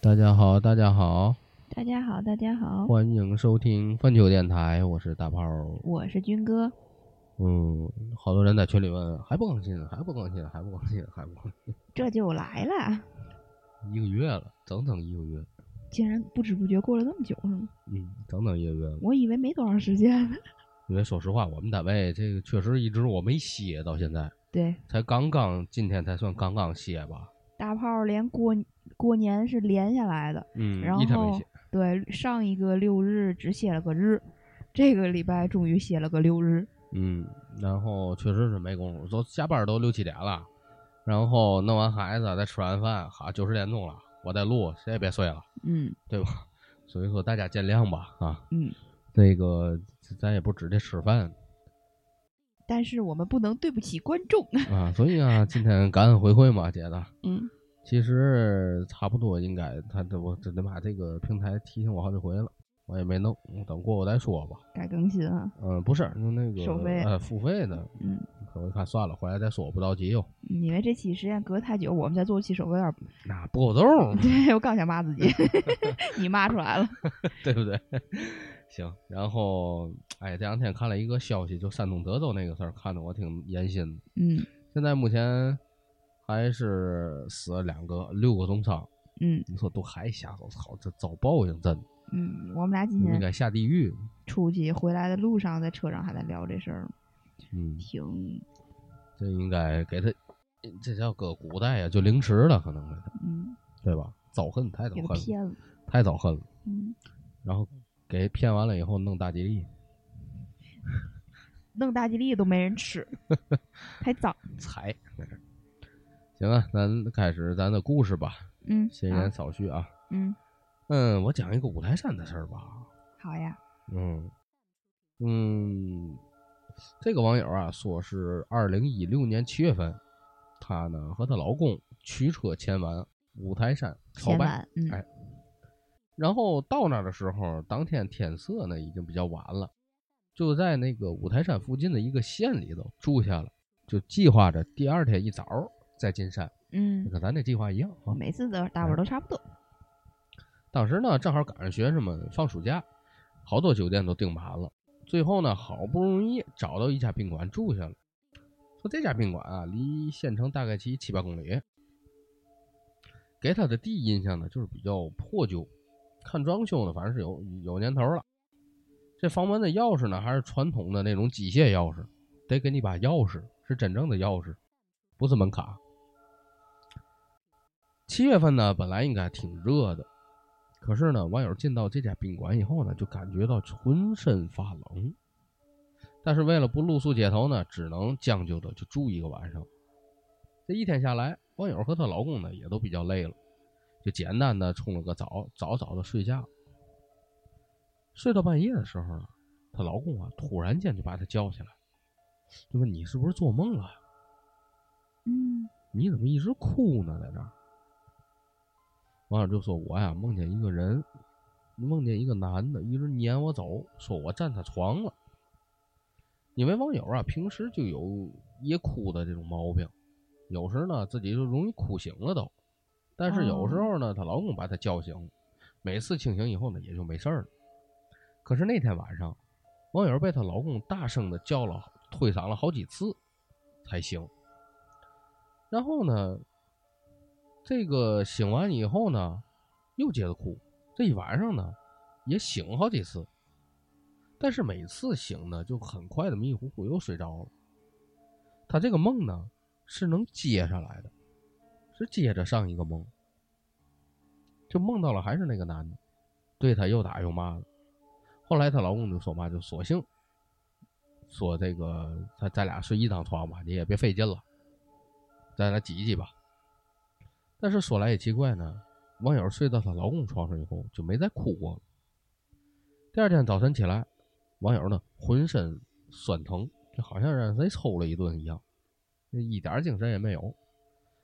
大家好，大家好，大家好，大家好，欢迎收听饭球电台，我是大炮。我是军哥。嗯，好多人在群里问，还不更新，还不更新，还不更新，还不更新，这就来了，一个月了，整整一个月，竟然不知不觉过了那么久，是吗？嗯，整整一个月了。我以为没多长时间呢。因为说实话，我们单位这个确实一直我没歇，到现在对，才刚刚今天才算刚刚歇吧。大炮连过过年是连下来的，嗯，然后。对上一个六日只歇了个日，这个礼拜终于歇了个六日。嗯，然后确实是没工夫，都下班都六七点了，然后弄完孩子再吃完饭，好，九十点钟了，我再录，谁也别睡了，嗯对吧？所以说大家见谅吧，啊，嗯，这个咱也不指着吃饭但是我们不能对不起观众。啊，所以啊，今天感恩回馈嘛，姐的，嗯，其实差不多应该，他这我真的把这个平台提醒我好几回了，我也没弄，等过我再说吧。该更新啊。嗯，不是，就那个收费呃付费的，嗯，可我一看算了，回来再说，不着急哟，因为这期时间隔太久，我们再做期首歌有点，那不够动。对我刚想骂自己，你骂出来了。对不对？行，然后哎，这两天看了一个消息，就山东德州那个事儿，看得我挺严心的。嗯现在目前还是死了两个，六个重伤。嗯你说都还瞎我，操，这遭报应，真的嗯，我们俩今天应该下地狱。出去回来的路上，在车上还在聊这事儿，嗯，挺这应该给他，这叫搁古代呀，就凌迟了，可能嗯，对吧？遭恨太遭给他恨了，骗了，太遭恨了。嗯，然后给骗完了以后弄大吉利，弄大吉利都没人吃，太脏。踩。行啊，咱开始咱的故事吧。嗯，闲言少叙啊。嗯，嗯，我讲一个五台山的事儿吧。好呀，嗯嗯，这个网友啊说是二零一六年七月份，她呢和她老公驱车前往五台山朝拜，嗯哎然后到那儿的时候，当天天色呢已经比较晚了，就在那个五台山附近的一个县里头住下了，就计划着第二天一早再进山，嗯，跟咱这计划一样啊。每次都大伙儿都差不多。当时呢，正好赶上学生们放暑假，好多酒店都订满了。最后呢，好不容易找到一家宾馆住下了。说这家宾馆啊，离县城大概七七八公里。给他的第一印象呢，就是比较破旧，看装修呢，反正是有有年头了。这房门的钥匙呢，还是传统的那种机械钥匙，得给你把钥匙，是真正的钥匙，不是门卡。七月份呢，本来应该挺热的，可是呢，网友进到这家宾馆以后呢，就感觉到浑身发冷。但是为了不露宿街头呢，只能将就着就住一个晚上。这一天下来，网友和她老公呢也都比较累了，就简单的冲了个澡，早早的睡觉。睡到半夜的时候呢，她老公啊突然间就把她叫起来，就问你是不是做梦了？嗯你怎么一直哭呢？在这儿，网友就说：“我呀，梦见一个人，梦见一个男的，一直撵我走，说我占他床了。因为网友啊，平时就有夜哭的这种毛病，有时呢自己就容易哭醒了都，但是有时候呢，她老公把她叫醒，每次清醒以后呢，也就没事儿了。可是那天晚上，网友被她老公大声的叫了，推搡了好几次，才醒。然后呢，这个醒完以后呢，又接着哭。这一晚上呢，也醒好几次，但是每次醒呢，就很快的迷迷糊糊又睡着了。他这个梦呢，是能接上来的，是接着上一个梦，就梦到了还是那个男的，对她又打又骂的。后来她老公就说嘛，就索性说这个咱咱俩睡一张床吧，你也别费劲了。咱俩挤挤吧。但是说来也奇怪呢，网友睡到她老公床上以后就没再哭过了。第二天早晨起来，网友呢浑身酸疼，就好像让谁抽了一顿一样，一点精神也没有。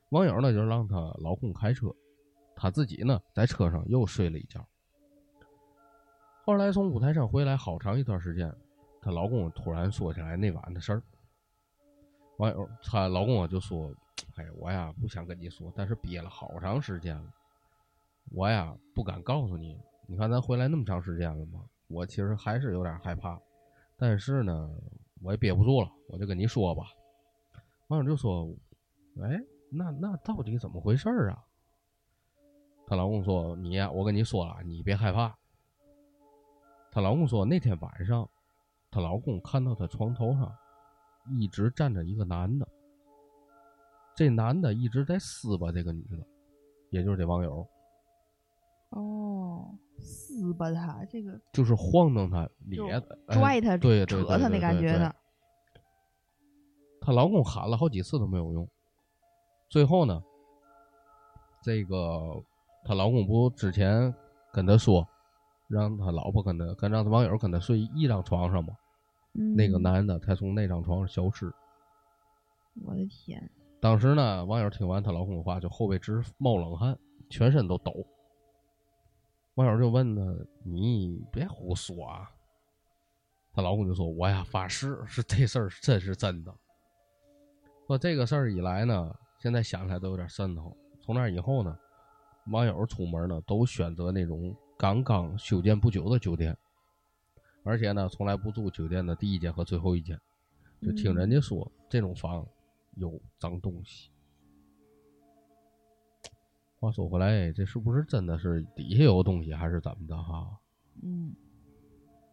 网友呢就让她老公开车，她自己呢在车上又睡了一觉。后来从五台山回来好长一段时间，她老公突然说起来那晚的事儿。网友她老公啊就说：“哎，我呀不想跟你说，但是憋了好长时间了。我呀不敢告诉你。你看咱回来那么长时间了吗，我其实还是有点害怕。但是呢，我也憋不住了，我就跟你说吧。网友就说：“哎，那那到底怎么回事儿啊？”她老公说：“你呀，我跟你说了，你别害怕。”她老公说：“那天晚上，她老公看到她床头上一直站着一个男的，这男的一直在撕巴这个女的，也就是这网友，哦，撕巴他这个就是晃荡她、就咧的、哎拽他、对对扯他那感觉的。她老公喊了好几次都没有用，最后呢，这个她老公不之前跟她说，让她老婆跟她跟让她网友跟她睡一张床上吗？嗯，那个男的才从那张床上消失。我的天，当时呢，网友听完她老公的话，就后背直冒冷汗，全身都抖。网友就问她：“你别胡说啊！”她老公就说：“我呀，发誓是这事儿真是真的。”说这个事儿以来呢，现在想起来都有点瘆得慌。从那以后呢，网友出门呢都选择那种刚刚修建不久的酒店，而且呢从来不住酒店的第一间和最后一间，就听人家说、这种房有脏东西。话说回来，这是不是真的是底下有东西，还是怎么的哈？嗯，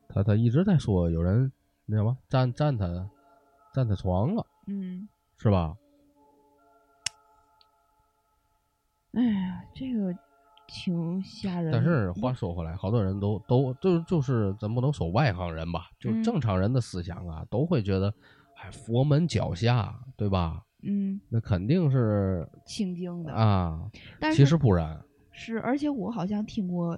他他一直在说有人那什么占占他占他床了，嗯，是吧？哎呀，这个挺吓人。但是话说回来，好多人都都就就是咱不能说外行人吧，就嗯正常人的思想啊，都会觉得，哎，佛门脚下，对吧？嗯，那肯定是清净的，啊，但是其实不然。是，而且我好像听过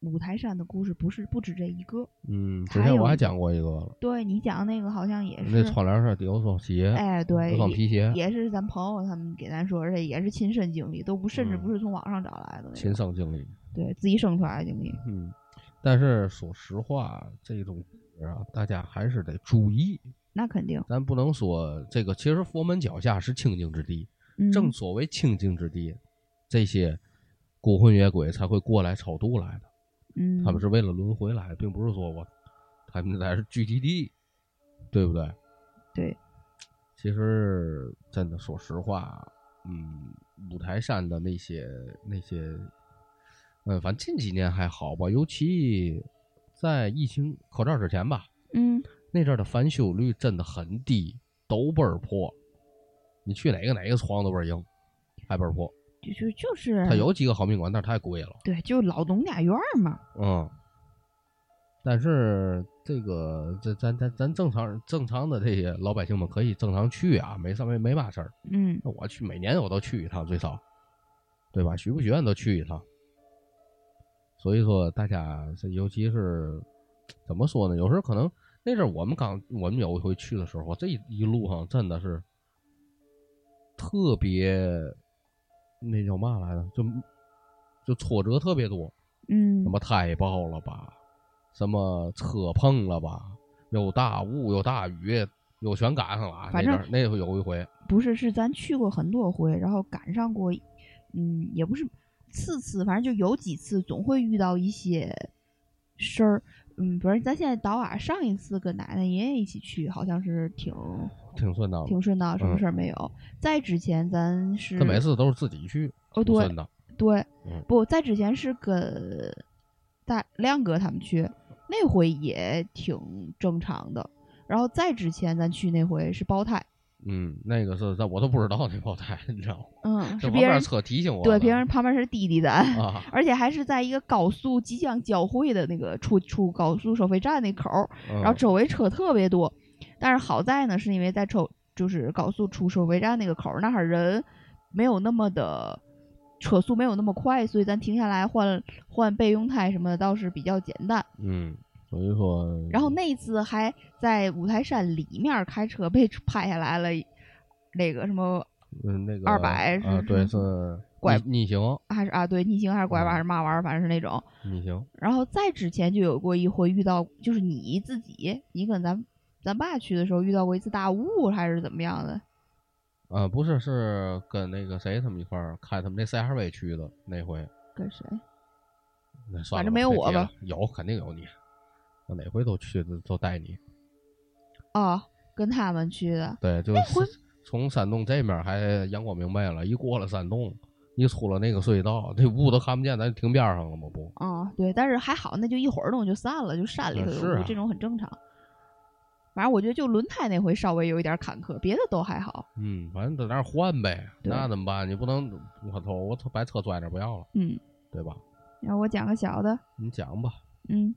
五台山的故事，不是不止这一个。嗯，之前我还讲过一个了，对你讲那个好像也是那，窗帘上有双鞋，哎，对，有双皮鞋，也是咱朋友他们给咱说，而且也是亲身经历，都不甚至嗯不是从网上找来的那亲，身经历。对自己生出来的经历。嗯，但是说实话，这种事啊，大家还是得注意。那肯定，咱不能说这个，其实佛门脚下是清净之地，嗯，正所谓清净之地，这些孤魂野鬼才会过来超度来的。嗯，他们是为了轮回来的，并不是说我他们在是聚集地，对不对？对，其实真的说实话，嗯，五台山的那些那些，嗯，反正近几年还好吧，尤其在疫情口罩之前吧，嗯，那阵儿的翻修率真的很低，都倍儿破。你去哪个哪个床都倍儿硬，还倍儿破。就就就是它有几个好宾馆，但是太贵了。对，就老农家院儿嘛。嗯，但是这个这咱咱咱正常正常的这些老百姓们可以正常去啊，没啥没没嘛事儿。嗯那我去每年我都去一趟最少，对吧？许不许愿都去一趟。所以说，大家这尤其是怎么说呢？有时候可能那阵儿我们刚我们有一回去的时候，这一一路上真的是特别那叫嘛来着？就就挫折特别多。嗯什么胎爆了吧，什么车碰了吧，又大雾又大雨，又全赶上了啊。反正那阵儿那回有一回，不是，是咱去过很多回，然后赶上过，嗯，也不是次次，反正就有几次总会遇到一些事儿。嗯，比如咱现在倒啊，上一次跟奶奶爷爷一起去，好像是挺挺顺当。挺顺当，什么嗯事儿没有。在之前咱是他每次都是自己去，哦对。对嗯不在之前是跟大亮哥他们去，那回也挺正常的。然后再之前咱去那回是胞胎，嗯，那个是，在我都不知道那爆胎，你知道吗？嗯，这旁边是别人车提醒我。对，别人旁边是滴滴咱。啊，而且还是在一个高速即将交汇的那个出出高速收费站那口儿，然然后周围车特别多。但是好在呢，是因为在抽就是高速出收费站那个口儿那儿人没有那么的车速没有那么快，所以咱停下来换换备用胎什么的倒是比较简单。嗯，所以说，然后那次还在五台山里面开车被拍下来了，那个什么嗯那个二百是啊，对是是拐逆逆行还是啊对逆行还是拐弯还是嘛弯儿，反正是那种。逆行，然后再之前就有过一回遇到，就是你自己，你跟咱咱爸去的时候遇到过一次大雾，还是怎么样的？啊，不是是跟那个谁他们一块儿开他们那 CRV 去的那回，跟谁？那算了，反正没有我吧？有，肯定有你。我哪回都去都都带你。哦，跟他们去的。对，就是从山洞这面还阳光明媚了，一过了山洞，一出了那个隧道，这雾都看不见，咱就停边上了吗？不，嗯，对，但是还好，那就一会儿动就散了，就山里头有雾，嗯是啊这种很正常。反正我觉得就轮胎那回稍微有一点坎坷，别的都还好。嗯，反正在那儿换呗，那怎么办？你不能我操，我，把车拽那不要了，嗯，对吧？然后我讲个小的，你讲吧。嗯，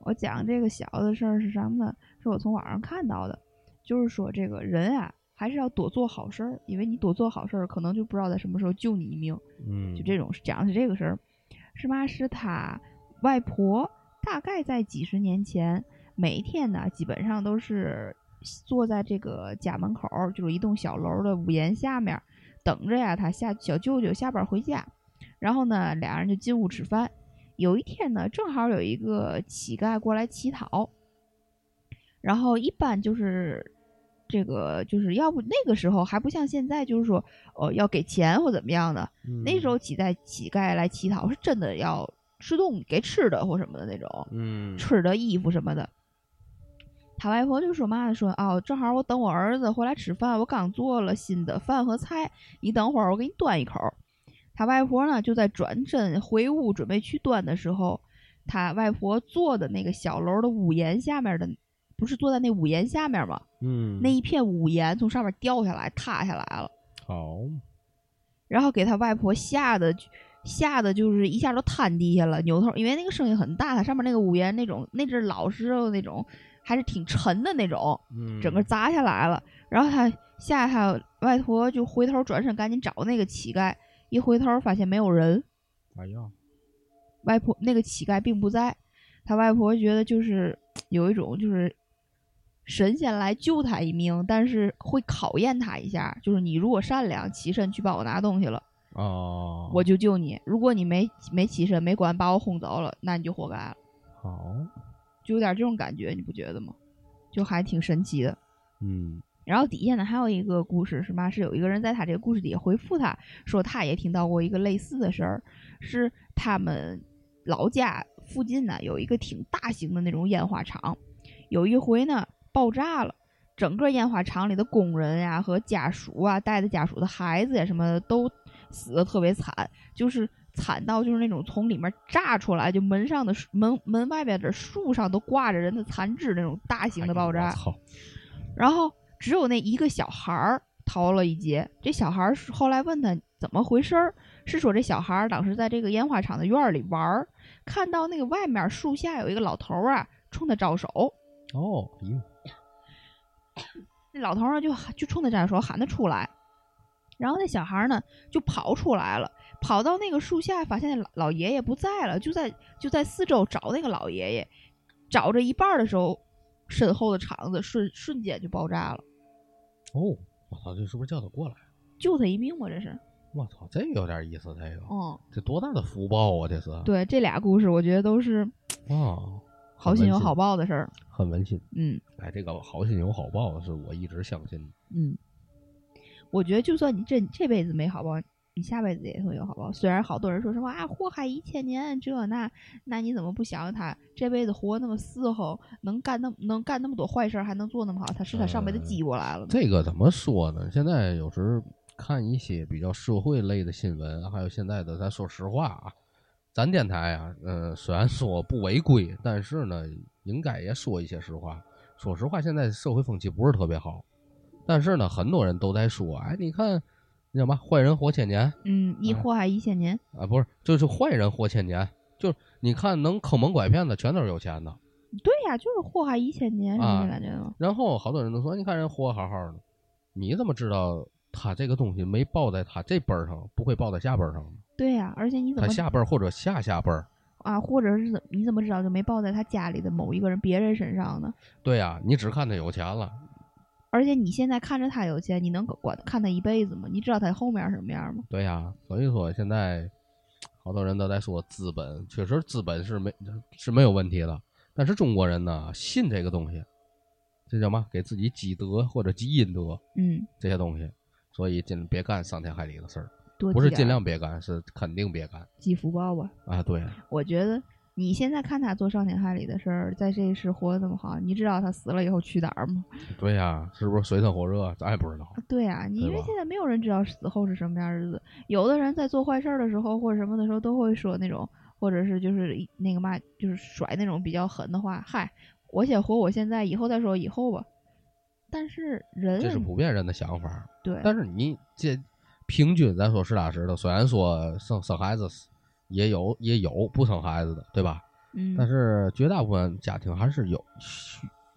我讲这个小的事儿是什么呢？是我从网上看到的，就是说这个人啊，还是要多做好事儿，因为你多做好事儿，可能就不知道在什么时候救你一命。嗯，就这种讲的是这个事儿，是嘛？是他外婆大概在几十年前，每一天呢，基本上都是坐在这个家门口儿，就是一栋小楼的屋檐下面，等着呀，他下小舅舅下班回家，然后呢，俩人就进屋吃饭。有一天呢，正好有一个乞丐过来乞讨，然后一般就是这个就是要不那个时候还不像现在，就是说哦要给钱或怎么样的，嗯那时候乞丐乞丐来乞讨是真的要吃东西给吃的或什么的那种，嗯，吃的衣服什么的。他外婆就说嘛呢，说哦，正好我等我儿子回来吃饭，我刚做了新的饭和菜，你等会儿我给你端一口。他外婆呢就在转身回屋准备去端的时候，他外婆坐的那个小楼的屋檐下面的，不是坐在那屋檐下面吗？嗯，那一片屋檐从上面掉下来，塌下来了。好，然后给他外婆吓得吓得就是一下都瘫地下了，扭头，因为那个声音很大，它上面那个屋檐那种那阵老时候那种还是挺沉的那种，嗯，整个砸下来了。然后他吓他外婆就回头转身赶紧找那个乞丐，一回头发现没有人，哎呀，外婆那个乞丐并不在，他外婆觉得就是有一种就是神仙来救他一命，但是会考验他一下，就是你如果善良起身去帮我拿东西了。哦，我就救你。如果你没没起身，没管把我轰走了，那你就活该了。好，就有点这种感觉，你不觉得吗？就还挺神奇的。嗯然后底下呢还有一个故事是嘛？是有一个人在他这个故事底下回复他说，他也听到过一个类似的事儿，是他们老家附近呢有一个挺大型的那种烟花厂，有一回呢爆炸了。整个烟花厂里的工人呀和家属啊，带着家属的孩子呀什么的都死的特别惨，就是惨到就是那种从里面炸出来，就门上的树门门外边的树上都挂着人的残肢那种大型的爆炸。然后只有那一个小孩儿逃了一劫。这小孩儿是后来问他怎么回事儿，是说这小孩儿当时在这个烟花厂的院儿里玩儿，看到那个外面树下有一个老头儿啊，冲他招手。哦，那老头儿呢就就冲他招手喊他出来，然后那小孩儿呢就跑出来了，跑到那个树下，发现那老老爷爷不在了，就在就在四周找那个老爷爷，找着一半儿的时候，身后的厂子瞬瞬间就爆炸了，哦，我操，这是不是叫他过来？救他一命吗，这是。我操，这有点意思，这个，嗯，这多大的福报啊！这是，对，这俩故事我觉得都是啊，好心有好报，报的事儿。很温馨。嗯哎，这个好心有好报是我一直相信的。嗯，我觉得就算你这这辈子没好报，你下辈子也会有好报。虽然好多人说什么啊祸害一千年这那，那你怎么不想想他这辈子活那么伺候，能干那能干那么多坏事，还能做那么好，他是他上辈子积过来了。这个怎么说呢？现在有时看一些比较社会类的新闻，还有现在的，咱说实话啊，咱电台啊，呃，虽然说不违规，但是呢，应该也说一些实话。说实话，现在社会风气不是特别好，但是呢，很多人都在说，哎，你看那叫嘛，坏人活千年嗯，你哎祸害一千年，啊，不是，就是坏人活千年，就是你看能坑蒙拐骗的，全都是有钱的。对呀，就是祸害一千年，是啊这感觉吗？然后好多人都说，你看人活好好的，你怎么知道他这个东西没报在他这辈儿上，不会报在下辈儿上呢？对呀，而且你怎么他下辈儿或者下下辈儿，啊，或者是怎你怎么知道就没报在他家里的某一个人别人身上呢？对呀、你只看他有钱了，而且你现在看着他有钱，你能管看他一辈子吗？你知道他后面什么样吗？对呀、所以说现在好多人都在说资本，确实资本是没是没有问题的，但是中国人呢信这个东西，这叫嘛？给自己积德或者积阴德嗯这些东西，所以尽别干伤天害理的事儿。不是尽量别干，是肯定别干积福报吧。啊！对，我觉得你现在看他做伤天害理的事儿，在这一世活得这么好，你知道他死了以后去哪儿吗？对呀、是不是水深火热？咱也不知道。对呀、你因为现在没有人知道死后是什么样儿日子。有的人在做坏事儿的时候或者什么的时候，都会说那种，或者是就是那个嘛，就是甩那种比较狠的话。嗨，我先活我现在，以后再说以后吧。但是人这是普遍人的想法。对，但是你这平均，咱说实打实的，虽然说生生孩子也有也有不生孩子的，对吧？嗯，但是绝大部分家庭还是有，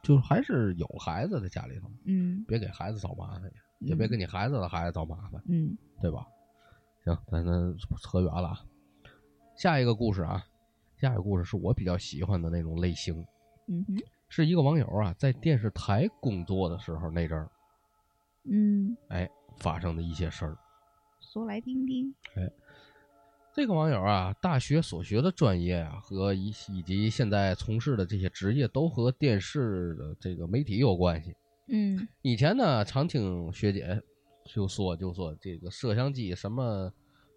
就还是有孩子的家里头，嗯别给孩子找麻烦，也别给你孩子的孩子找麻烦，嗯对吧？行，咱咱扯远了啊。下一个故事啊，下一个故事是我比较喜欢的那种类型，嗯哼是一个网友啊在电视台工作的时候那阵儿，嗯，哎，发生的一些事儿。说来听听。这个网友啊，大学所学的专业啊，和以以及现在从事的这些职业都和电视的这个媒体有关系。嗯以前呢，常听学姐就说，就说这个摄像机什么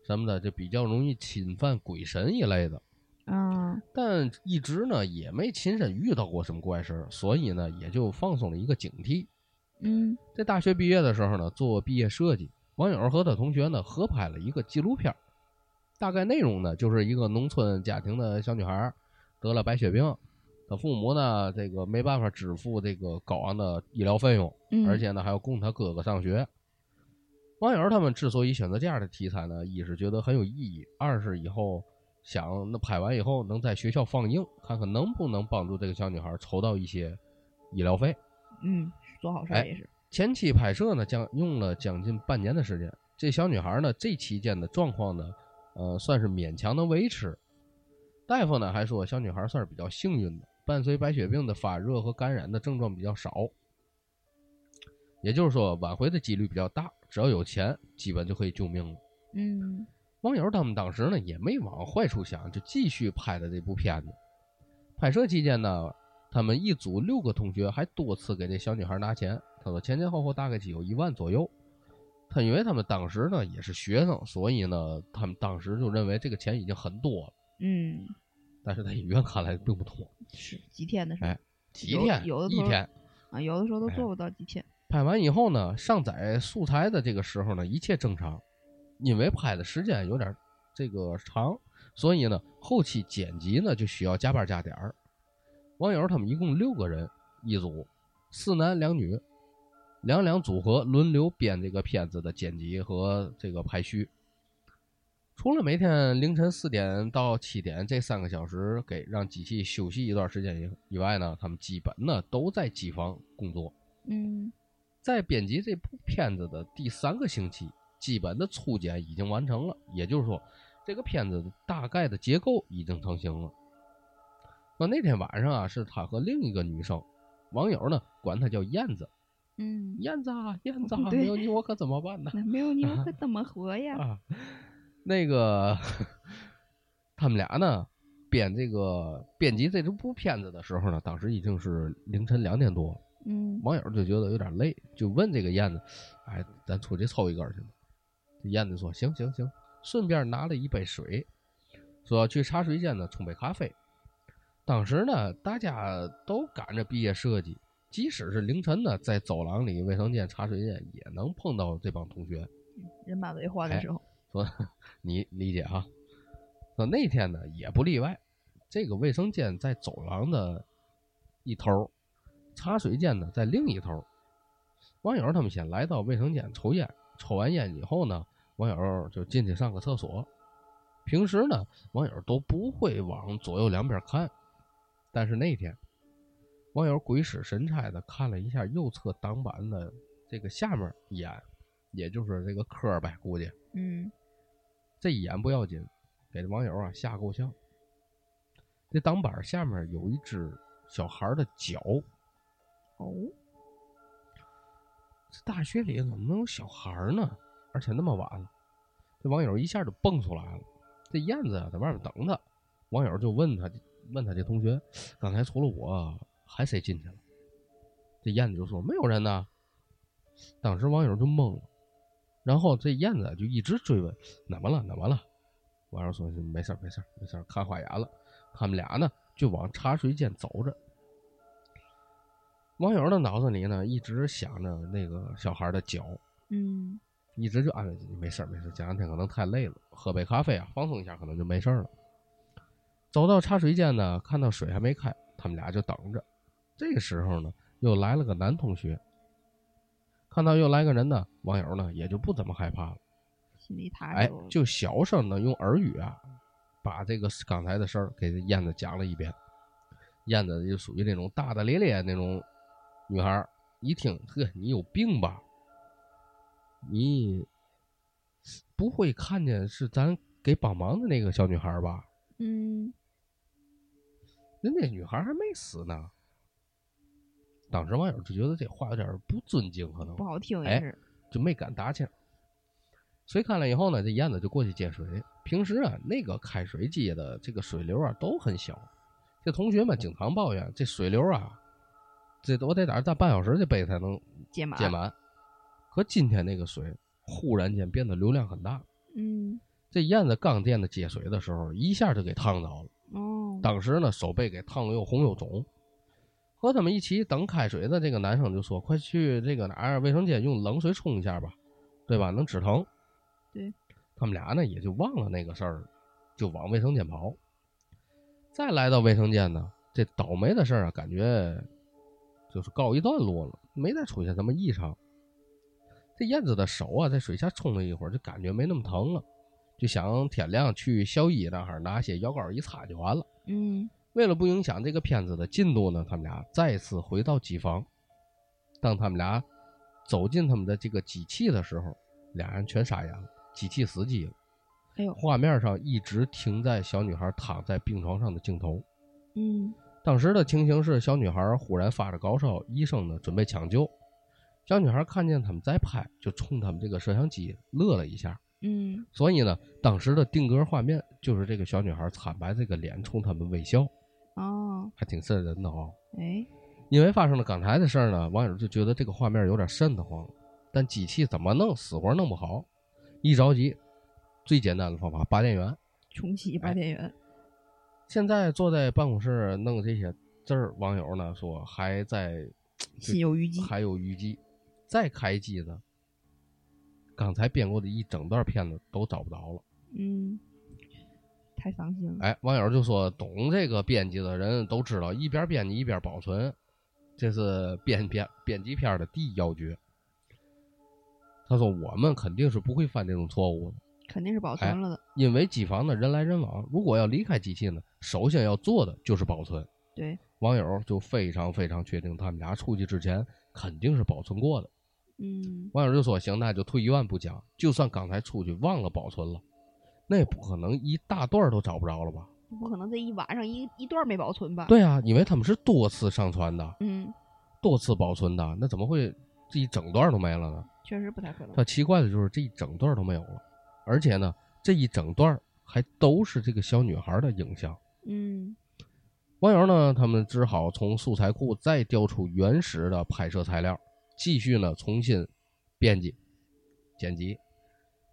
什么的，就比较容易侵犯鬼神一类的。啊但一直呢也没亲身遇到过什么怪事儿，所以呢也就放松了一个警惕。嗯在大学毕业的时候呢，做毕业设计，网友和他同学呢合拍了一个纪录片儿，大概内容呢就是一个农村家庭的小女孩儿得了白血病，她父母呢这个没办法支付这个高昂的医疗费用，嗯，而且呢还要供她哥哥上学。网友他们之所以选择这样的题材呢，一是觉得很有意义，二是以后想那拍完以后能在学校放映，看看能不能帮助这个小女孩筹到一些医疗费。嗯做好事也是。前期拍摄呢，将用了将近半年的时间。这小女孩呢，这期间的状况呢，呃，算是勉强能维持。大夫呢还说，小女孩算是比较幸运的，伴随白血病的发热和感染的症状比较少，也就是说挽回的几率比较大。只要有钱，基本就可以救命了。嗯网友他们当时呢也没往坏处想，就继续拍的这部片子。拍摄期间呢，他们一组六个同学还多次给这小女孩拿钱，他说前前后后大概只有一万左右。他因为他们当时呢也是学生，所以呢他们当时就认为这个钱已经很多了，嗯，但是在医院看来并不多，是几天的事儿哎几天有的时候一天。啊，有的时候都哎做不到几天。拍完以后呢，上载素材的这个时候呢，一切正常，因为拍的时间有点这个长，所以呢，后期剪辑呢就需要加班加点儿。网友他们一共六个人一组，四男两女，两两组合轮流编这个片子的剪辑和这个排序。除了每天凌晨四点到七点这三个小时给让机器休息一段时间以以外呢，他们基本呢都在机房工作。嗯在编辑这部片子的第三个星期，基本的初剪已经完成了，也就是说，这个片子大概的结构已经成型了。那那天晚上啊，是他和另一个女生，网友呢管她叫燕子，嗯，燕子啊，燕子啊，没有你我可怎么办呢？那没有你我可 怎么活呀？啊，那个他们俩呢编这个编辑这部片子的时候呢，当时已经是凌晨两点多。嗯网友就觉得有点累，就问这个燕子：“哎，咱出去抽一根去吧？”这燕子说：“行行行。”顺便拿了一杯水，说去茶水间呢冲杯咖啡。当时呢，大家都赶着毕业设计，即使是凌晨呢，在走廊里、卫生间、茶水间也能碰到这帮同学。人满为患的哎时候，说你理解啊。说那天呢也不例外，这个卫生间在走廊的一头，茶水间呢在另一头。网友他们先来到卫生间抽烟，抽完烟以后呢，网友就进去上个厕所。平时呢，网友都不会往左右两边看，但是那天，网友鬼使神差的看了一下右侧挡板的这个下面一眼，也就是这个磕呗，估计。嗯这一眼不要紧，给这网友啊吓够呛。这挡板下面有一只小孩的脚，哦，这大学里怎么能有小孩呢？而且那么晚了，这网友一下就蹦出来了。这燕子啊在外面等他，网友就问他，问他这同学，刚才除了我，还谁进去了？这燕子就说没有人呢。当时网友就懵了，然后这燕子就一直追问怎么了怎么了，网友说没事儿没事儿没事儿，看花眼了。他们俩呢就往茶水间走着。网友的脑子里呢一直想着那个小孩的脚，嗯一直就安慰自己没事儿没事儿，这两天可能太累了，喝杯咖啡啊放松一下，可能就没事儿了。走到茶水间呢，看到水还没开，他们俩就等着。这个时候呢，又来了个男同学，看到又来个人呢，网友呢也就不怎么害怕了。心里踏哎实哎。，就小声的用耳语啊，把这个刚才的事儿给燕子讲了一遍。燕子就属于那种大大咧咧那种女孩儿，一听，呵，你有病吧？你不会看见是咱给帮忙的那个小女孩吧？嗯人家女孩还没死呢。当时网友就觉得这话有点不尊敬，可能不好听哎也是。就没敢搭腔。水开了以后呢，这燕子就过去接水。平时啊，那个开水机的这个水流啊都很小。这同学们经常抱怨，这水流啊，这我得在这站半小时，这杯才能接满。接满。可今天那个水忽然间变得流量很大，嗯这燕子刚垫的接水的时候，一下就给烫着了。哦。当时呢，手背给烫的又红又肿。和他们一起等开水的这个男生就说：“快去这个哪儿卫生间用冷水冲一下吧，对吧？能止疼。”对。他们俩呢也就忘了那个事儿，就往卫生间跑。再来到卫生间呢，这倒霉的事儿啊，感觉就是告一段落了，没再出现什么异常。这燕子的手啊，在水下冲了一会儿，就感觉没那么疼了，就想天亮去校医那儿拿些药膏一擦就完了。嗯为了不影响这个片子的进度呢，他们俩再次回到机房。当他们俩走进他们的这个机器的时候，俩人全傻眼了，机器死机了。哎呦画面上一直停在小女孩躺在病床上的镜头。嗯当时的情形是，小女孩忽然发着高烧，医生呢准备抢救。小女孩看见他们在拍，就冲他们这个摄像机乐了一下。嗯所以呢，当时的定格画面就是这个小女孩惨白这个脸冲他们微笑，哦还挺瘆人的哦。哎因为发生了刚才的事儿呢，网友就觉得这个画面有点瘆得慌。但机器怎么弄，死活弄不好。一着急，最简单的方法拔电源。重启拔电源。现在坐在办公室弄这些字儿，网友呢说还在 心有余悸。还有余悸，再开机呢，刚才编过的一整段片子都找不着了。嗯，太伤心了。哎，网友就说，懂这个编辑的人都知道，一边编辑一边保存，这是编编编辑片的第一要诀。他说，我们肯定是不会犯这种错误的，肯定是保存了的。因为机房的人来人往，如果要离开机器呢，首先要做的就是保存。对，网友就非常非常确定，他们俩出去之前肯定是保存过的。嗯网友就说：“行，那就退一万步讲，就算刚才出去忘了保存了，那也不可能一大段都找不着了吧？不可能这一晚上一一段没保存吧？，对啊，因为他们是多次上传的，嗯，多次保存的，那怎么会这一整段都没了呢？确实不太可能。他奇怪的就是这一整段都没有了，而且呢，这一整段还都是这个小女孩的影像。嗯网友呢，他们只好从素材库再调出原始的拍摄材料，继续呢重新编辑、剪辑。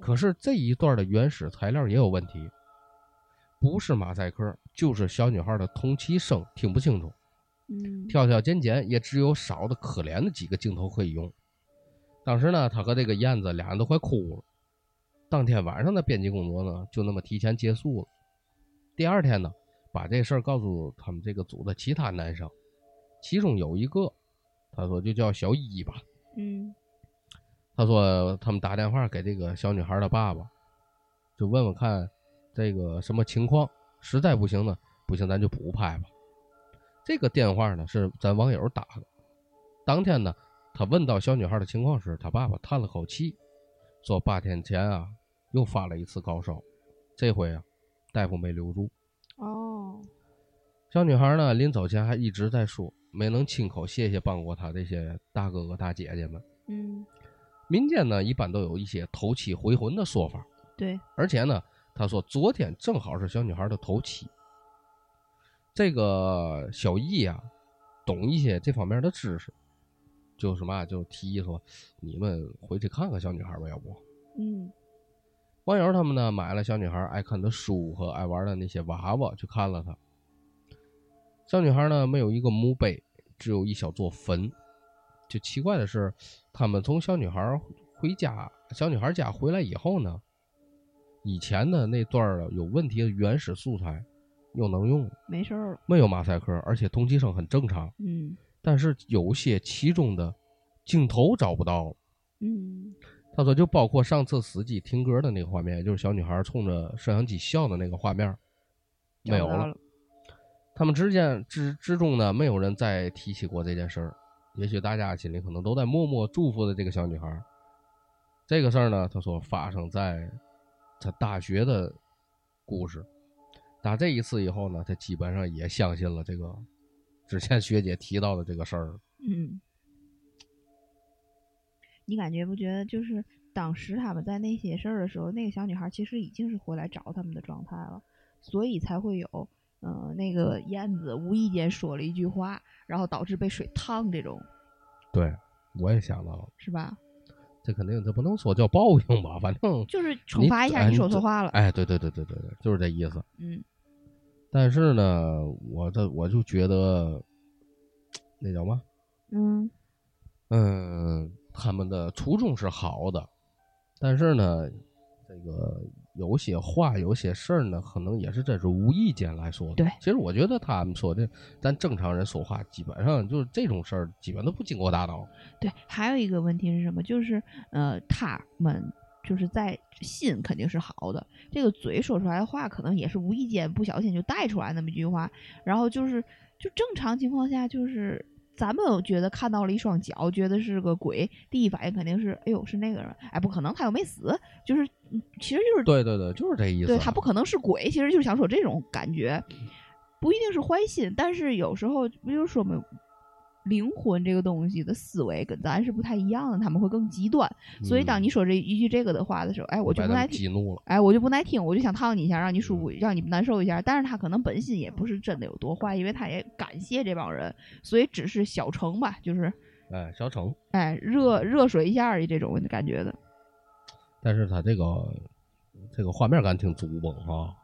可是这一段的原始材料也有问题，不是马赛克，就是小女孩的同期声听不清楚，嗯，挑挑拣拣也只有少的可怜的几个镜头可以用。当时呢，他和这个燕子俩人都快哭了。当天晚上的编辑工作呢，就那么提前结束了。第二天呢，把这事儿告诉他们这个组的其他男生，其中有一个，他说就叫小一吧。嗯他说他们打电话给这个小女孩的爸爸，就问问看这个什么情况，实在不行呢，不行咱就补拍吧。这个电话呢是咱网友打的。当天呢，他问到小女孩的情况时，他爸爸叹了口气，说八天前啊又发了一次高烧，这回啊大夫没留住。哦，小女孩呢临走前还一直在说，没能亲口谢谢帮过她这些大哥哥大姐姐们。嗯，民间呢一般都有一些头七回魂的说法，对，而且呢，他说昨天正好是小女孩的头七。这个小易啊，懂一些这方面的知识，就什么啊就提议说，你们回去看看小女孩吧，要不？嗯网友他们呢买了小女孩爱看的书和爱玩的那些娃娃，去看了她。小女孩呢没有一个墓碑，只有一小座坟。就奇怪的是，他们从小女孩回家，小女孩家回来以后呢，以前的那段儿有问题的原始素材又能用，没事。没有马赛克，而且同期声很正常。嗯但是有些其中的镜头找不到了。嗯他说，就包括上次司机听歌的那个画面，就是小女孩冲着摄像机笑的那个画面，没有了。他们之间之之中呢，没有人再提起过这件事儿。也许大家心里可能都在默默祝福的这个小女孩。这个事儿呢，他说发生在他大学的故事。打这一次以后呢，他基本上也相信了这个之前学姐提到的这个事儿。嗯，你感觉不觉得就是当时他们在那些事儿的时候，那个小女孩其实已经是回来找他们的状态了，所以才会有、呃那个燕子无意间说了一句话，然后导致被水烫这种，对，我也想到了，是吧？这肯定这不能说叫报应吧，反正就是惩罚一下你说错话了。哎，对对对对对对，就是这意思。嗯但是呢，我这我就觉得，那叫嘛？嗯嗯，他们的初衷是好的，但是呢，这个有些话、有些事儿呢，可能也是真是无意间来说的。对其实我觉得他们说的，咱正常人说话，基本上就是这种事儿，基本都不经过大脑。对，还有一个问题是什么？就是呃，他们就是在心肯定是好的，这个嘴说出来的话，可能也是无意间不小心就带出来那么一句话，然后就是就正常情况下，就是咱们觉得看到了一双脚，觉得是个鬼，第一反应肯定是哎呦是那个人，哎不可能他又没死，就是嗯其实就是对对对，就是这意思。对他不可能是鬼，其实就是想说这种感觉，不一定是坏心，但是有时候，比如说嘛，灵魂这个东西的思维跟咱是不太一样的，他们会更极端。所以当你说这一句这个的话的时候，哎，我就不耐听，激怒了。哎，我就不耐听，我就想烫你一下，让你舒服，嗯让你难受一下。但是他可能本心也不是真的有多坏，因为他也感谢这帮人，所以只是小惩吧，就是哎，小惩。哎热热水一下儿的这种感觉的，但是他这个这个画面感挺足崩哈，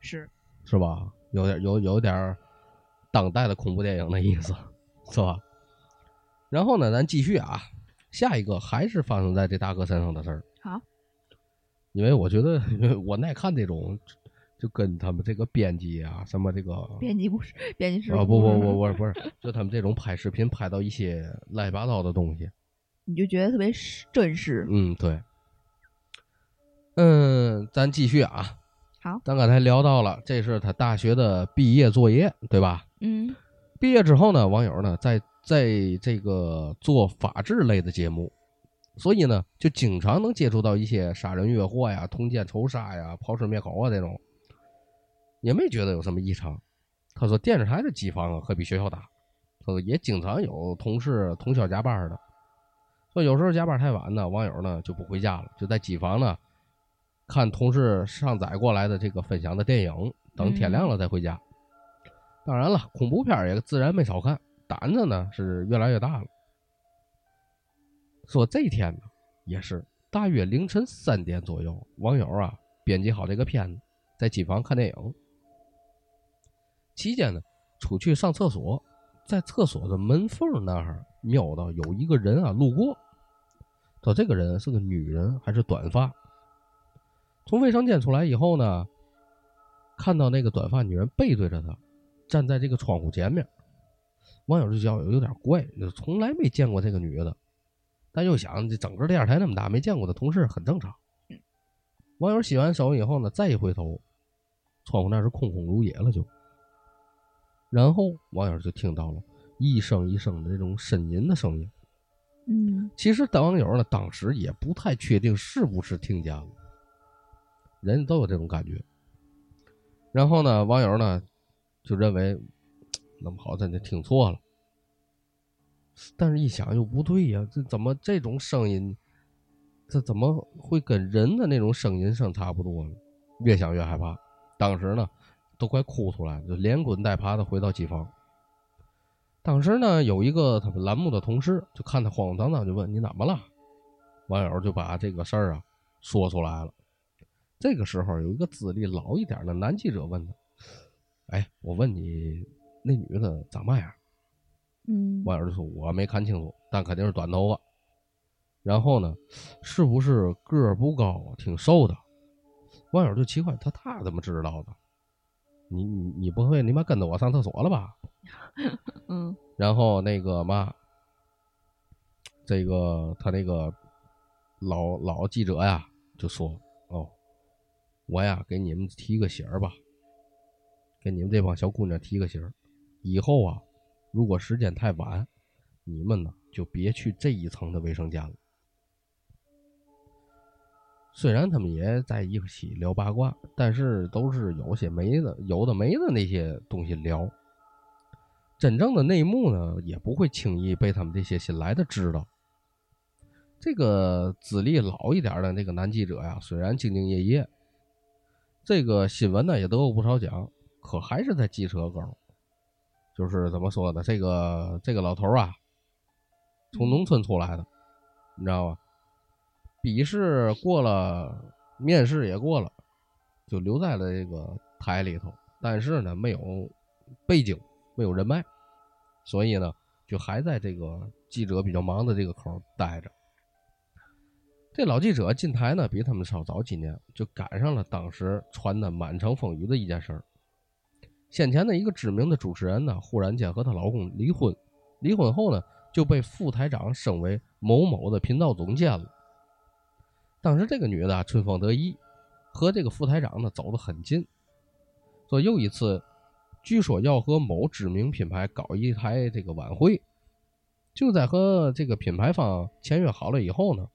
是是吧？有点有有点当代的恐怖电影的意思，是吧？然后呢，咱继续啊，下一个还是发生在这大哥身上的事儿。好，因为我觉得，因为我爱看这种，就跟他们这个编辑啊，什么这个编辑故事，编辑是啊，不不不不不是，就他们这种拍视频拍到一些乱七八糟的东西。你就觉得特别真实。嗯，对。嗯，咱继续啊。好咱刚才聊到了，这是他大学的毕业作业，对吧？嗯毕业之后呢，网友呢在在这个做法制类的节目，所以呢就经常能接触到一些杀人越货呀、通奸仇杀呀、抛尸灭口啊这种，也没觉得有什么异常。他说电视台的机房啊可比学校大，他说也经常有同事通宵加班的，说有时候加班太晚呢，网友呢就不回家了，就在机房呢看同事上载过来的这个分享的电影，等天亮了再回家。当然了，恐怖片儿也自然没少看，胆子呢是越来越大了。说这天呢，也是大约凌晨三点左右，网友啊编辑好这个片子，在机房看电影。期间呢，出去上厕所，在厕所的门缝那儿瞄到有一个人啊路过。说这个人是个女人，还是短发。从卫生间出来以后呢，看到那个短发女人背对着他，站在这个窗户前面。网友就觉得有点怪，就从来没见过这个女的，但又想这整个电视台那么大，没见过的同事很正常。网友洗完手以后呢，再一回头，窗户那是空空如也了就。然后网友就听到了一声一声的那种呻吟的声音。嗯其实网友呢，当时也不太确定是不是听见了，人都有这种感觉。然后呢，网友呢就认为，那么好，咱就听错了。但是，一想又不对呀，这怎么这种声音，这怎么会跟人的那种声音声差不多呢？越想越害怕，当时呢都快哭出来了，就连滚带爬的回到机房。当时呢，有一个他们栏目的同事就看他慌慌张张，就问你怎么了？网友就把这个事儿啊说出来了。这个时候，有一个资历老一点的男记者问他：“哎，我问你，那女的长嘛样？”嗯，网友就说：“我没看清楚，但肯定是短头发。然后呢，是不是个儿不高，挺瘦的？”网友就奇怪，他他怎么知道的？你你你不会你妈跟着我上厕所了吧？嗯然后那个嘛，这个他那个老老记者呀就说：“哦，我呀给你们提个醒儿吧，给你们这帮小姑娘提个醒儿，以后啊，如果时间太晚，你们呢就别去这一层的卫生间了。”虽然他们也在一起聊八卦，但是都是有些没的、有的没的那些东西聊。真正的内幕呢，也不会轻易被他们这些新来的知道。这个资历老一点的那个男记者呀，虽然兢兢业业，这个新闻呢也得过不少奖，可还是在记车钩。就是怎么说呢？这个这个老头啊，从农村出来的，你知道吧？笔试过了，面试也过了，就留在了这个台里头。但是呢，没有背景，没有人脉，所以呢，就还在这个记者比较忙的这个口待着。这老记者进台呢，比他们稍早几年，就赶上了当时传的满城风雨的一件事儿。先前的一个知名的主持人呢，忽然间和她老公离婚，离婚后呢，就被副台长升为某某的频道总监了。当时这个女的啊春风得意，和这个副台长呢走得很近，说又一次，据说要和某知名品牌搞一台这个晚会。就在和这个品牌方签约好了以后呢，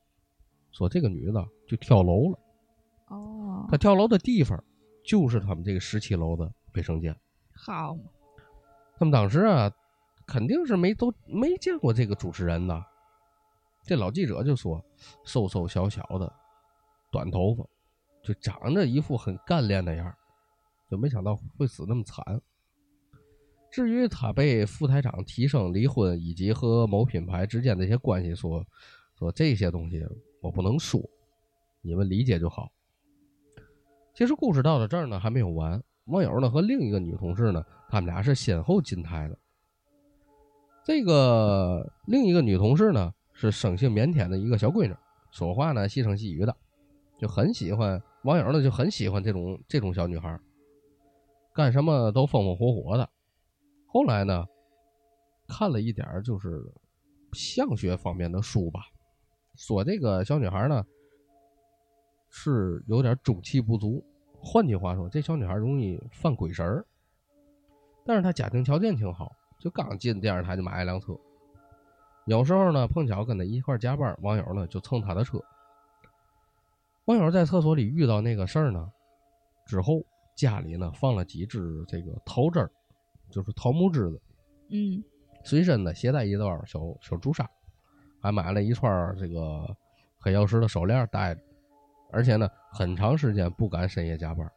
说这个女的就跳楼了。哦，她跳楼的地方就是他们这个十七楼的卫生间。好，他们当时啊，肯定是没都没见过这个主持人呐。这老记者就说：“瘦瘦小小的，短头发，就长着一副很干练的样儿就没想到会死那么惨。至于他被副台长提升、离婚以及和某品牌之间的一些关系说，说这些东西我不能说，你们理解就好。其实故事到了这儿呢，还没有完。网友呢和另一个女同事呢，他们俩是先后进台的。这个另一个女同事呢，是生性腼腆的一个小闺女，说话呢细声细语的，就很喜欢网友呢就很喜欢这种这种小女孩，干什么都风风火火的。后来呢，看了一点就是相学方面的书吧，说这个小女孩呢是有点中气不足，换句话说，这小女孩容易犯鬼神儿。但是她家庭条件挺好，就刚进电视台就买了辆车。有时候呢，碰巧跟她一块儿加班，网友呢就蹭她的车。网友在厕所里遇到那个事儿呢，之后家里呢放了几只这个桃枝儿，就是桃木枝子，嗯随身呢携带一段小小朱砂，还买了一串这个黑曜石的手链戴着，而且呢很长时间不敢深夜加班，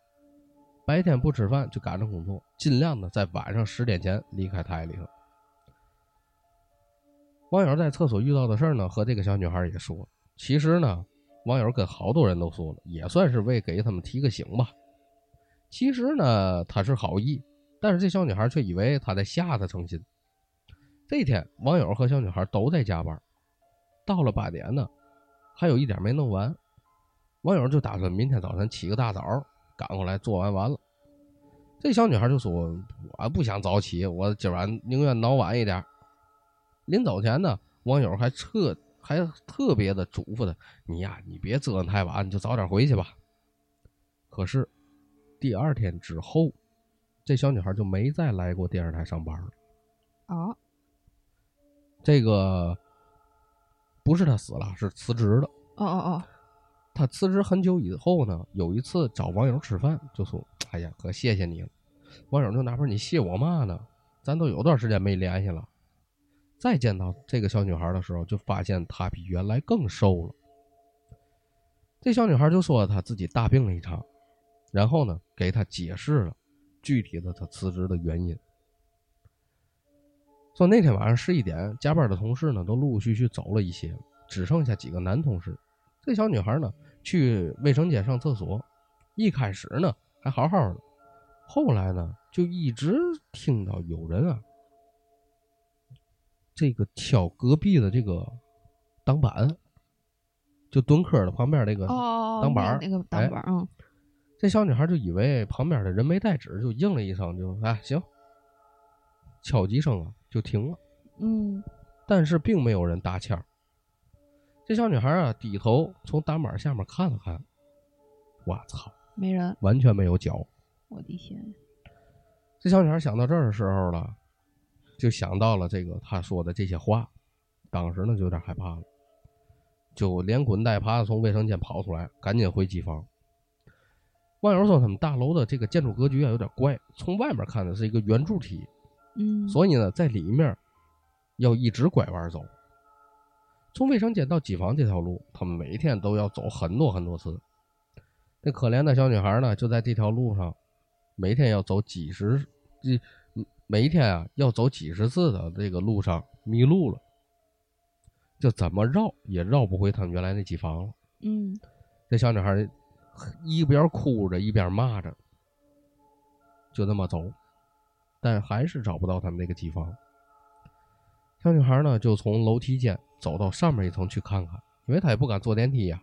白天不吃饭就赶着工作，尽量的在晚上十点前离开台里头。网友在厕所遇到的事儿呢，和这个小女孩也说。其实呢，网友跟好多人都说了，也算是为给他们提个醒吧。其实呢，他是好意，但是这小女孩却以为他在吓她成心。这天，网友和小女孩都在加班，到了八点呢，还有一点没弄完。网友就打算明天早晨起个大早，赶过来做完完了。这小女孩就说：“我不想早起，我今晚宁愿闹晚一点。”临走前呢，网友还特还特别的嘱咐她：“你呀，你别折腾太晚，你就早点回去吧。”可是第二天之后，这小女孩就没再来过电视台上班了。哦，这个不是她死了，是辞职了。哦哦哦，他辞职很久以后呢，有一次找网友吃饭，就说：“哎呀，可谢谢你了。”网友就纳闷：“你谢我嘛呢？咱都有段时间没联系了。”再见到这个小女孩的时候，就发现她比原来更瘦了。这小女孩就说她自己大病了一场，然后呢，给她解释了具体的她辞职的原因。说那天晚上十一点，加班的同事呢都陆陆续续走了一些，只剩下几个男同事。这小女孩呢，去卫生间上厕所，一开始呢还好好的，后来呢就一直听到有人啊，这个敲隔壁的这个挡板，就蹲坑的旁边那个哦，挡板儿那个挡哎板儿，嗯，这小女孩就以为旁边的人没带纸，就应了一声，就哎行，敲几声啊就停了。嗯，但是并没有人搭腔儿。这小女孩啊，低头从挡板下面看了看，我操，没人，完全没有脚。我的天，这小女孩想到这儿的时候了，就想到了这个她说的这些话，当时呢就有点害怕了，就连滚带爬的从卫生间跑出来，赶紧回机房。网友说他们大楼的这个建筑格局啊有点怪，从外面看的是一个圆柱体，嗯，所以呢，在里面要一直拐弯走。从卫生间到机房这条路，他们每天都要走很多很多次。那可怜的小女孩呢，就在这条路上，每天要走几十，这每一天啊要走几十次的这个路上迷路了，就怎么绕也绕不回他们原来那机房了。嗯，这小女孩一边哭着一边骂着，就那么走，但还是找不到他们那个机房。小女孩呢，就从楼梯间走到上面一层去看看，因为她也不敢坐电梯呀、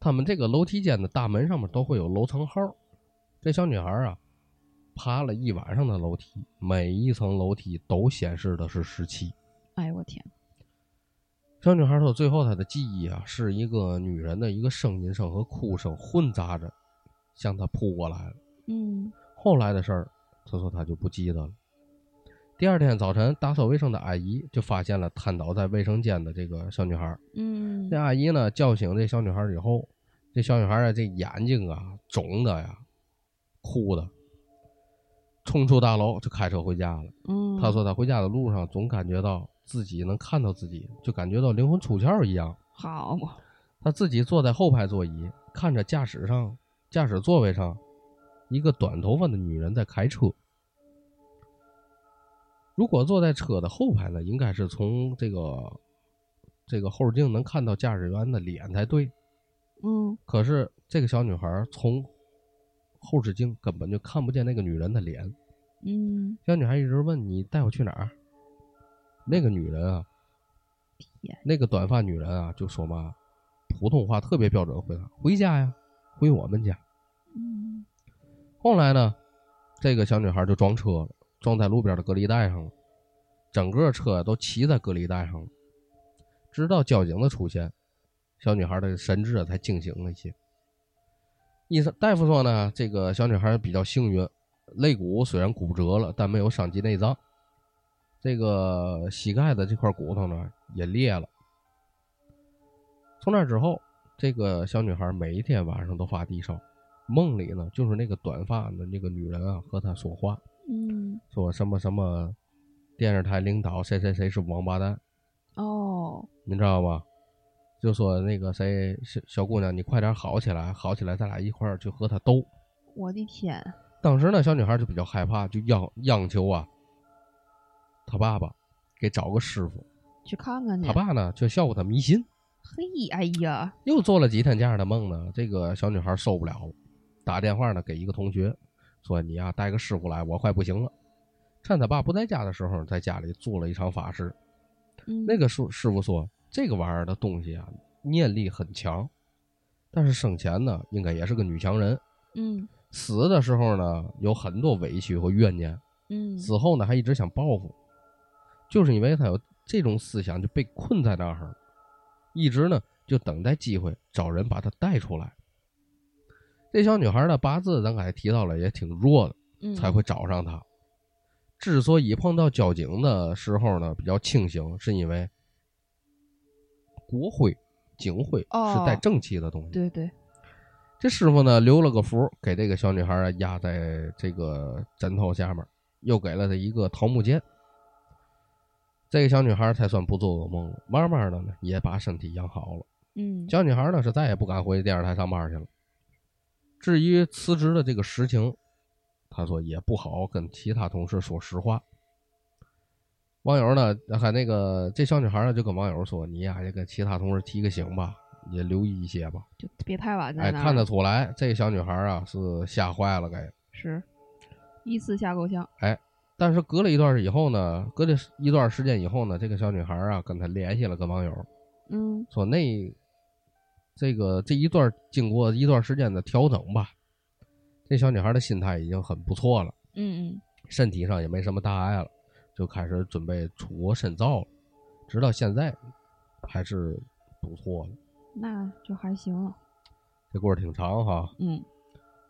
他们这个楼梯间的大门上面都会有楼层号。这小女孩啊，爬了一晚上的楼梯，每一层楼梯都显示的是十七。哎呦我天，小女孩说，最后她的记忆啊，是一个女人的一个声音声和哭声混杂着，向她扑过来了。嗯后来的事儿，她说她就不记得了。第二天早晨，打扫卫生的阿姨就发现了瘫倒在卫生间的这个小女孩。嗯这，阿姨呢叫醒这小女孩以后，这小女孩啊这眼睛啊肿的呀，哭的，冲出大楼就开车回家了。嗯，她说她回家的路上总感觉到自己能看到自己，就感觉到灵魂出窍一样。好嘛，她自己坐在后排座椅，看着驾驶上驾驶座位上一个短头发的女人在开车。如果坐在车的后排呢，应该是从这个这个后视镜能看到驾驶员的脸才对。嗯可是这个小女孩从后视镜根本就看不见那个女人的脸。嗯，小女孩一直问你带我去哪儿？那个女人啊天，那个短发女人啊，就说嘛，普通话特别标准，回答回家呀，回我们家。嗯后来呢，这个小女孩就装车了，撞在路边的隔离带上了，整个车都骑在隔离带上了。直到交警的出现，小女孩的神志啊才清醒了一些。医生大夫说呢，这个小女孩比较幸运，肋骨虽然骨折了，但没有伤及内脏。这个膝盖的这块骨头呢也裂了。从那之后，这个小女孩每一天晚上都发低烧，梦里呢就是那个短发的那个女人啊和她说话，嗯，说什么什么电视台领导谁谁谁是王八蛋，哦，你知道吗？就说那个谁小小姑娘，你快点好起来，好起来，咱俩一块儿去和他斗。我的天，当时呢，小女孩就比较害怕，就央央求啊，他爸爸给找个师傅。去看看去。他爸呢却笑话她迷信，嘿，哎呀，又做了几天这样的梦呢。这个小女孩受不了了，打电话呢给一个同学说：“你呀、带个师傅来，我快不行了。”趁他爸不在家的时候，在家里做了一场法事。嗯，那个师师傅说，这个玩意儿的东西啊，念力很强，但是生前呢，应该也是个女强人。嗯死的时候呢，有很多委屈和怨念，嗯，死后呢还一直想报复，就是因为他有这种思想，就被困在那儿，一直呢就等待机会找人把他带出来。这小女孩的八字，咱刚才提到了，也挺弱的，嗯才会找上她。之所以碰到交警的时候呢比较清醒，是因为国徽、警徽是带哦正气的东西。对对，这师傅呢留了个符，给这个小女孩啊压在这个枕头下面，又给了她一个桃木剑。这个小女孩才算不做噩梦了，慢慢的呢也把身体养好了。嗯小女孩呢是再也不敢回电视台上班去了。至于辞职的这个实情，他说也不好跟其他同事说实话。网友呢还那个这小女孩呢就跟网友说：“你呀也跟其他同事提个醒吧，也留意一些吧。就别太晚”在哎。看得出来这个小女孩啊是吓坏了该。是一次吓够呛。哎但是隔了一段以后呢，隔了一段时间以后呢，这个小女孩啊跟他联系了，跟网友嗯说那这个这一段经过一段时间的调整吧，这小女孩的心态已经很不错了，嗯嗯，身体上也没什么大碍了，就开始准备出国深造了。直到现在还是不错的。那就还行了。这故事挺长哈，嗯，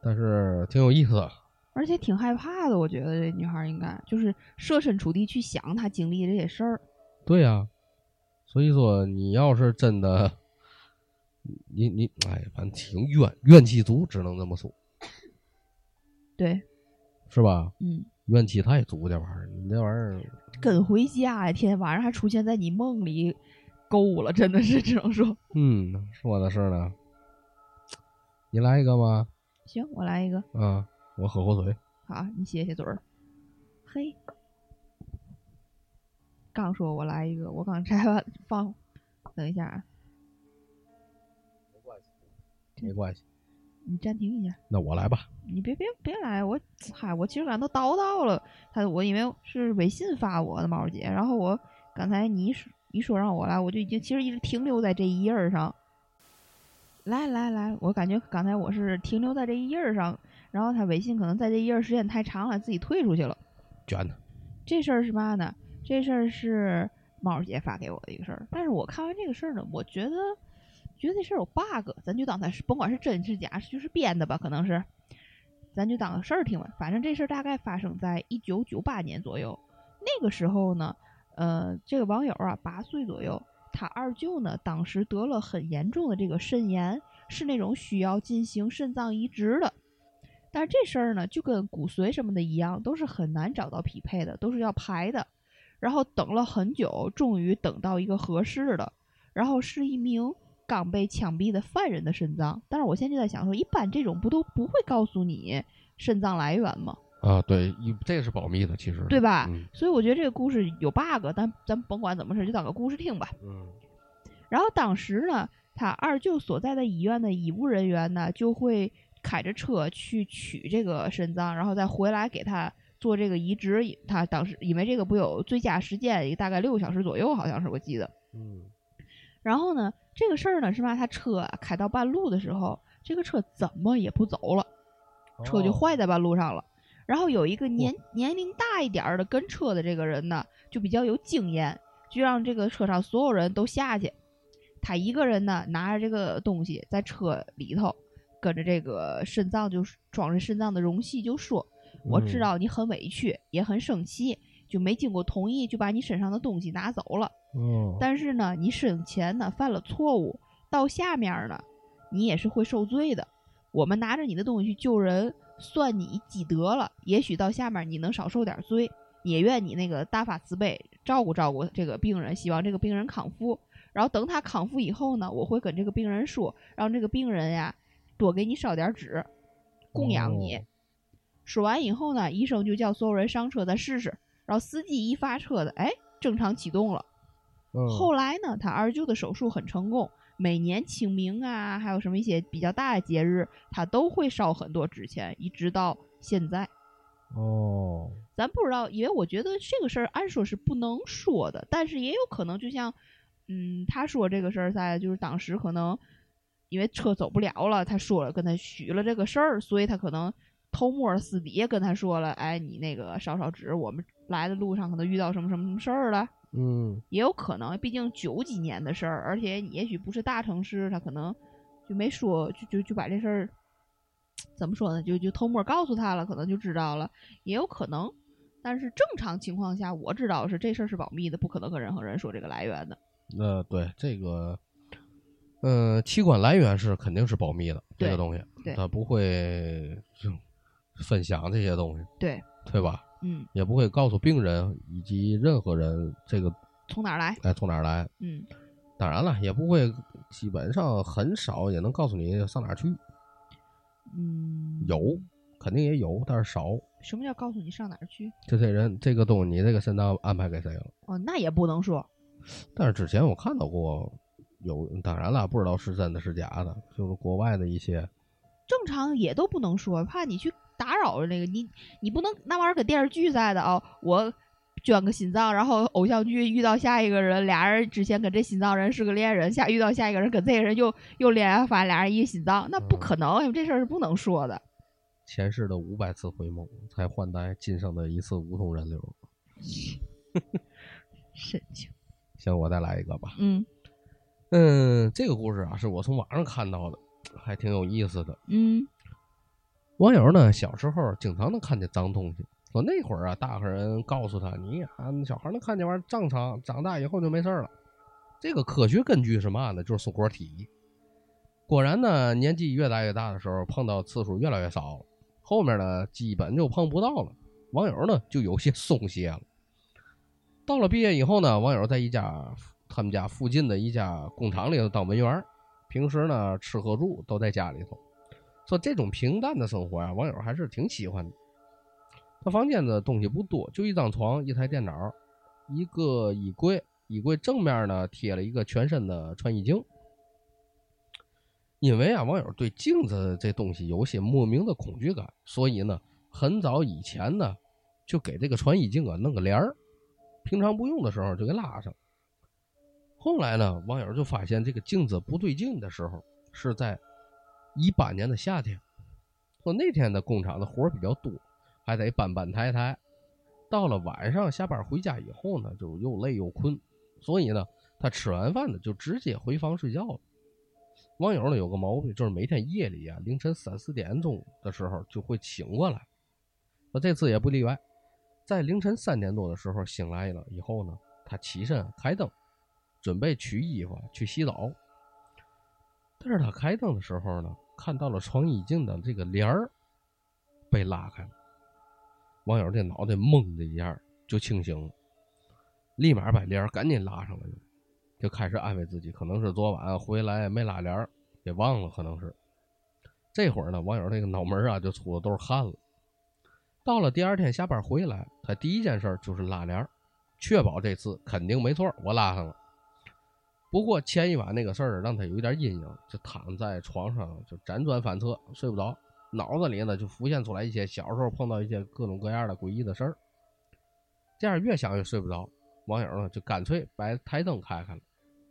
但是挺有意思的。而且挺害怕的，我觉得这女孩应该就是设身处地去想她经历这些事儿。对呀、所以说你要是真的，你你哎，反正挺怨怨气足，只能这么说，对，是吧？嗯，怨气太足，这玩意儿，你这玩意儿，跟回家呀，天天晚上还出现在你梦里，够了，真的是只能说。嗯，说的是呢。你来一个吗？行，我来一个。啊，我喝口水。好，你歇歇嘴儿。嘿，刚说我来一个，我刚拆完 放，等一下啊，没关系，你暂停一下。那我来吧。你别别别来，我嗨，我其实刚才都叨叨了，他我因为是微信发我的猫姐，然后我刚才你一说一说让我来，我就已经其实一直停留在这一页儿上。来来来，我感觉刚才我是停留在这一页儿上，然后他微信可能在这一页儿时间太长了，自己退出去了。卷的。这事儿是嘛呢？这事儿是猫姐发给我的一个事儿，但是我看完这个事儿呢，我觉得觉得这事儿有 bug，咱就当它是甭管是真是假，就是编的吧，可能是，咱就当个事儿听吧。反正这事儿大概发生在一九九八年左右，那个时候呢，呃，这个网友啊八岁左右，他二舅呢当时得了很严重的这个肾炎，是那种需要进行肾脏移植的。但是这事儿呢，就跟骨髓什么的一样，都是很难找到匹配的，都是要排的。然后等了很久，终于等到一个合适的，然后是一名刚被枪毙的犯人的肾脏。但是我现在就在想说，一般这种不都不会告诉你肾脏来源吗？啊，对，一这个是保密的，其实。对吧？嗯所以我觉得这个故事有 bug，但咱甭管怎么事，就当个故事听吧。嗯然后当时呢，他二舅所在的医院的医务人员呢，就会开着车去取这个肾脏，然后再回来给他做这个移植。他当时因为这个不有最佳时间，大概六个小时左右，好像是我记得。嗯然后呢，这个事儿呢是吧？他车啊开到半路的时候，这个车怎么也不走了，车就哦坏在半路上了。然后有一个年年龄大一点儿的跟车的这个人呢，就比较有经验，就让这个车上所有人都下去。他一个人呢拿着这个东西在车里头，跟着这个肾脏就装着肾脏的容器就说：“我知嗯道你很委屈，也很生气，就没经过同意就把你身上的东西拿走了。哦，但是呢，你生前呢犯了错误，到下面呢，你也是会受罪的。我们拿着你的东西去救人，算你积德了，也许到下面你能少受点罪。也愿你那个大发慈悲，照顾照顾这个病人，希望这个病人康复。然后等他康复以后呢，我会跟这个病人说，让这个病人呀多给你烧点纸，供养你。哦说完以后呢，医生就叫所有人上车再试试。然后司机一发车的，哎，正常启动了。嗯后来呢，他二舅的手术很成功，每年清明啊，还有什么一些比较大的节日，他都会烧很多纸钱，一直到现在。哦，咱不知道，因为我觉得这个事儿按说是不能说的，但是也有可能，就像，嗯，他说这个事儿在就是当时可能因为车走不了了，他说了跟他许了这个事儿，所以他可能偷摸私底下跟他说了，哎，你那个烧烧纸，我们来的路上可能遇到什么什么什么事儿了。嗯也有可能，毕竟九几年的事儿，而且也许不是大城市，他可能就没说，就就就把这事儿怎么说呢？就就偷摸告诉他了，可能就知道了，也有可能。但是正常情况下，我知道是这事儿是保密的，不可能跟任何人说这个来源的。呃，对这个，呃，器官来源是肯定是保密的，这对个东西，对他不会就分享这些东西，对，对吧？嗯，也不会告诉病人以及任何人这个从哪儿来？哎从哪儿来。嗯，当然了，也不会，基本上很少也能告诉你上哪儿去。嗯，有，肯定也有，但是少。什么叫告诉你上哪儿去？这些人这个东西，你这个肾脏安排给谁了？哦，那也不能说。但是之前我看到过有，当然了，不知道是真的是假的，就是国外的一些正常也都不能说，怕你去打扰那个你，你不能那玩意儿跟电视剧在的哦。我捐个心脏，然后偶像剧遇到下一个人，俩人之前跟这心脏人是个恋人，下遇到下一个人跟这个人又又恋爱，发现俩人一个心脏，那不可能，因为这事儿是不能说的。前世的五百次回眸，才换来今生的一次无痛人流。神经。行，我再来一个吧。嗯嗯，这个故事啊，是我从网上看到的，还挺有意思的。嗯网友呢，小时候经常能看见脏东西，说那会儿啊，大个人告诉他，你啊，小孩能看见玩意儿正常，长大以后就没事了。这个科学根据是嘛呢？就是松果体。果然呢，年纪越来越大的时候，碰到次数越来越少了，后面呢，基本就碰不到了。网友呢，就有些松懈了。到了毕业以后呢，网友在一家他们家附近的一家工厂里头当文员，平时呢吃喝住都在家里头。说这种平淡的生活啊，网友还是挺喜欢的。他房间的东西不多，就一张床、一台电脑、一个衣柜。衣柜正面呢贴了一个全身的穿衣镜。因为啊，网友对镜子这东西有些莫名的恐惧感，所以呢，很早以前呢就给这个穿衣镜啊弄个帘儿。平常不用的时候就给拉上。后来呢，网友就发现这个镜子不对劲的时候，是在一八年的夏天。说那天的工厂的活比较多，还得搬搬抬抬。到了晚上下班回家以后呢，就又累又困，所以呢，他吃完饭呢就直接回房睡觉了。网友呢有个毛病，就是每天夜里啊凌晨三四点钟的时候就会醒过来。那这次也不例外。在凌晨三点多的时候醒来了以后呢，他起身开灯，准备取衣服去洗澡。但是他开灯的时候呢，看到了床衣镜的这个帘儿被拉开了。网友这脑袋懵的一下就清醒了，立马把帘儿赶紧拉上了，就开始安慰自己，可能是昨晚回来没拉帘儿，给忘了，可能是。这会儿呢，网友这个脑门啊就出的都是汗了。到了第二天下班回来，他第一件事就是拉帘儿确保这次肯定没错，我拉上了。不过前一晚那个事儿让他有一点阴影，就躺在床上就辗转反侧，睡不着，脑子里呢就浮现出来一些小时候碰到一些各种各样的诡异的事儿。这样越想越睡不着，网友呢就干脆把台灯开开了，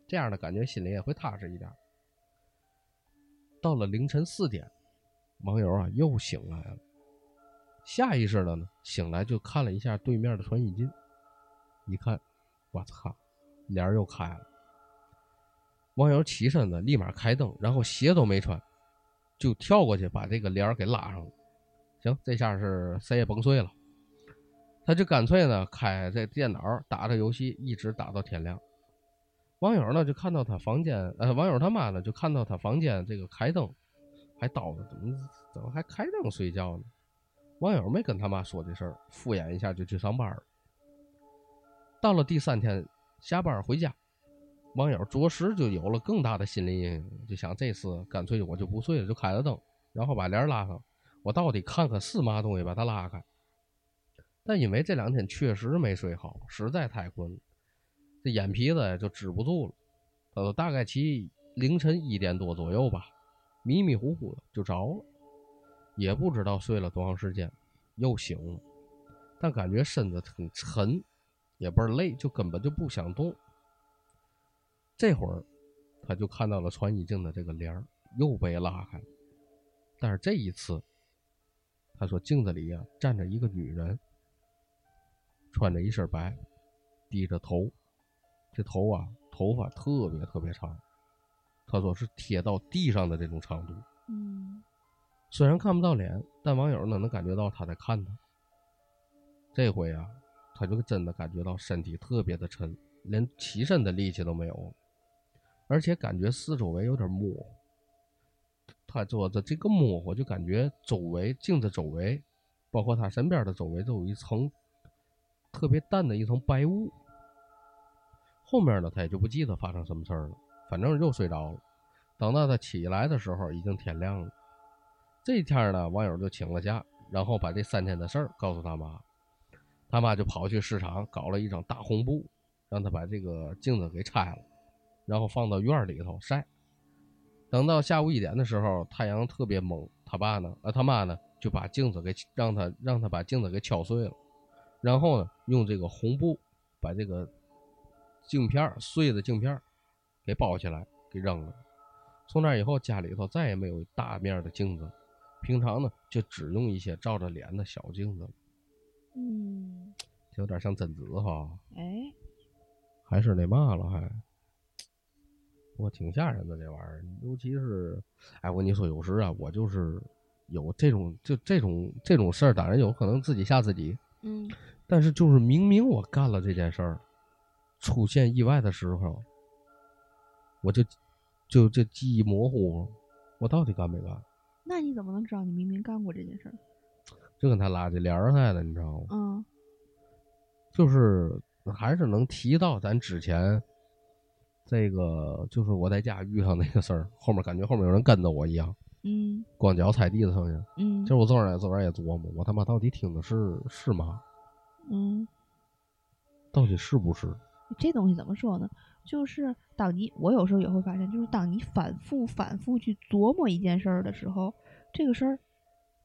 这样的感觉心里也会踏实一点。到了凌晨四点，网友啊又醒来了。下意识的呢，醒来就看了一下对面的穿衣镜，一看，我操，帘又开了。网友起身呢，立马开灯，然后鞋都没穿，就跳过去把这个帘给拉上了。行，这下是谁也甭睡了。他就干脆呢，开这电脑打着游戏，一直打到天亮。网友呢就看到他房间，呃，网友他妈呢就看到他房间这个开灯，还叨着怎么怎么还开灯睡觉呢？网友没跟他妈说这事儿，敷衍一下就去上班了。到了第三天下班回家，网友着实就有了更大的心理阴影，就想这次干脆我就不睡了，就开着灯，然后把帘拉上，我到底看看是嘛东西，把它拉开。但因为这两天确实没睡好，实在太困了，这眼皮子就止不住了。呃，大概其凌晨一点多左右吧，迷迷糊糊的就着了。也不知道睡了多长时间，又醒了，但感觉身子很沉，也不是累，就根本就不想动。这会儿，他就看到了穿衣镜的这个帘儿又被拉开了，但是这一次，他说镜子里啊站着一个女人，穿着一身白，低着头，这头啊头发特别特别长，他说是贴到地上的这种长度。嗯。虽然看不到脸，但网友呢能感觉到他在看他。这回啊，他就真的感觉到身体特别的沉，连起身的力气都没有，而且感觉四周围有点模糊。他做的这个模糊，就感觉周围镜子周围，包括他身边的周围，都有一层特别淡的一层白雾。后面呢，他也就不记得发生什么事儿了，反正又睡着了。等到他起来的时候，已经天亮了。这天呢，网友就请了假，然后把这三天的事儿告诉他妈，他妈就跑去市场搞了一张大红布，让他把这个镜子给拆了，然后放到院儿里头晒。等到下午一点的时候，太阳特别猛，他爸呢，呃，他妈呢就把镜子给让他让他把镜子给敲碎了，然后呢用这个红布把这个镜片儿碎的镜片儿给包起来给扔了。从那以后，家里头再也没有大面的镜子，平常呢就只用一些照着脸的小镜子，嗯，有点像贞子哈，哎，还是那嘛了还。不过挺吓人的这玩意儿，尤其是，哎，我跟你说，有时啊，我就是有这种就这种这种事儿，当然有可能自己吓自己，嗯，但是就是明明我干了这件事儿，出现意外的时候，我就就这记忆模糊，我到底干没干？那你怎么能知道你明明干过这件事儿？就跟他拉这帘儿似的，你知道吗？嗯就是还是能提到咱之前这个，就是我在家遇上那个事儿，后面感觉后面有人跟着我一样，嗯光脚踩地的声音。嗯其实我昨晚昨晚也琢磨，我他妈到底听的是是吗？嗯，到底是不是？这东西怎么说呢？就是当你我有时候也会发现，就是当你反复反复去琢磨一件事儿的时候，这个事儿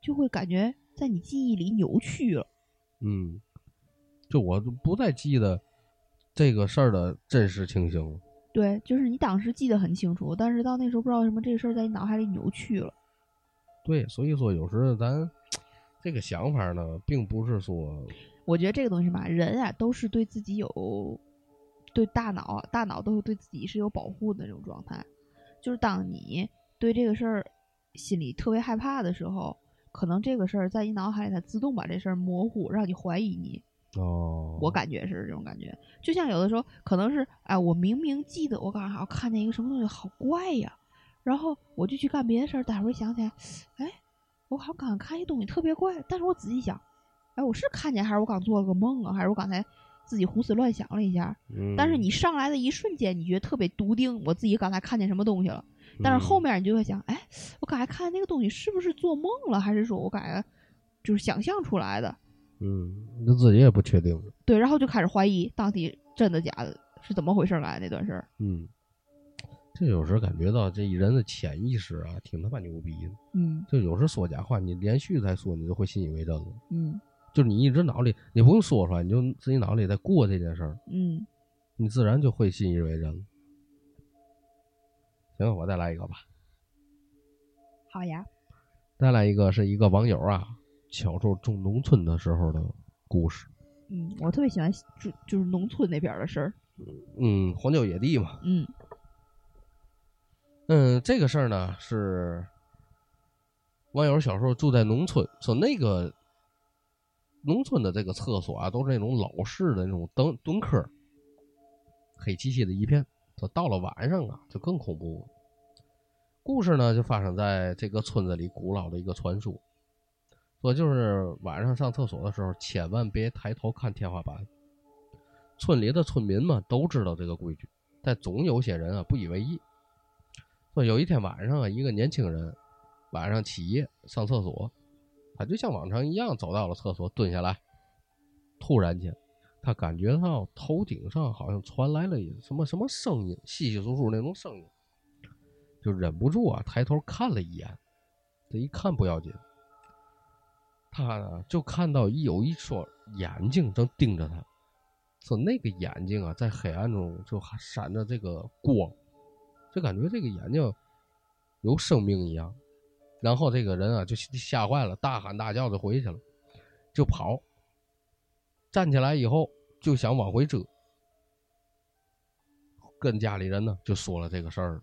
就会感觉在你记忆里扭曲了。嗯，就我不再记得这个事儿的真实情形了。对，就是你当时记得很清楚，但是到那时候不知道为什么这个事儿在你脑海里扭曲了。对，所以说有时候咱 这个想法呢，并不是说我觉得这个东西吧，人啊都是对自己有，对大脑啊，大脑都是对自己是有保护的那种状态。就是当你对这个事儿心里特别害怕的时候，可能这个事儿在你脑海里它自动把这事儿模糊，让你怀疑你。哦，我感觉是这种感觉，就像有的时候可能是，哎，我明明记得我刚好看见一个什么东西好怪呀，然后我就去干别的事儿，待会儿想起来，哎，我好像刚看一东西特别怪，但是我仔细想，哎，我是看见还是我刚做了个梦啊，还是我刚才自己胡思乱想了一下？嗯，但是你上来的一瞬间，你觉得特别笃定，我自己刚才看见什么东西了，但是后嗯。面你就会想，哎，我刚才看见那个东西是不是做梦了，还是说我感觉就是想象出来的？嗯，你自己也不确定。对，然后就开始怀疑到底真的假的，是怎么回事儿来那段事儿。嗯，这有时候感觉到这一人的潜意识啊，挺他妈牛逼的。嗯就有时候说假话，你连续再说，你就会信以为真了。嗯就是你一直脑里，你不用说出来，你就自己脑里在过这件事儿，嗯，你自然就会信以为真了。行，我再来一个吧。好呀。再来一个是一个网友啊，小时候住农村的时候的故事。嗯，我特别喜欢住就是农村那边的事儿。嗯，荒郊野地嘛。嗯嗯，这个事儿呢是网友小时候住在农村，说那个农村的这个厕所啊，都是那种老式的那种蹲蹲坑，黑漆漆的一片。说到了晚上啊，就更恐怖了。故事呢就发生在这个村子里古老的一个传说，说就是晚上上厕所的时候，千万别抬头看天花板。村里的村民们都知道这个规矩，但总有些人啊不以为意。说有一天晚上啊，一个年轻人晚上起夜上厕所，他就像往常一样走到了厕所，蹲下来。突然间，他感觉到头顶上好像传来了什么什么声音，稀稀疏疏那种声音，就忍不住啊抬头看了一眼。这一看不要紧，他呢就看到有一双眼睛正盯着他，说那个眼睛啊在黑暗中就还闪着这个光。就感觉这个眼睛有生命一样，然后这个人啊就吓坏了，大喊大叫的回去了，就跑。站起来以后就想往回折，跟家里人呢就说了这个事儿。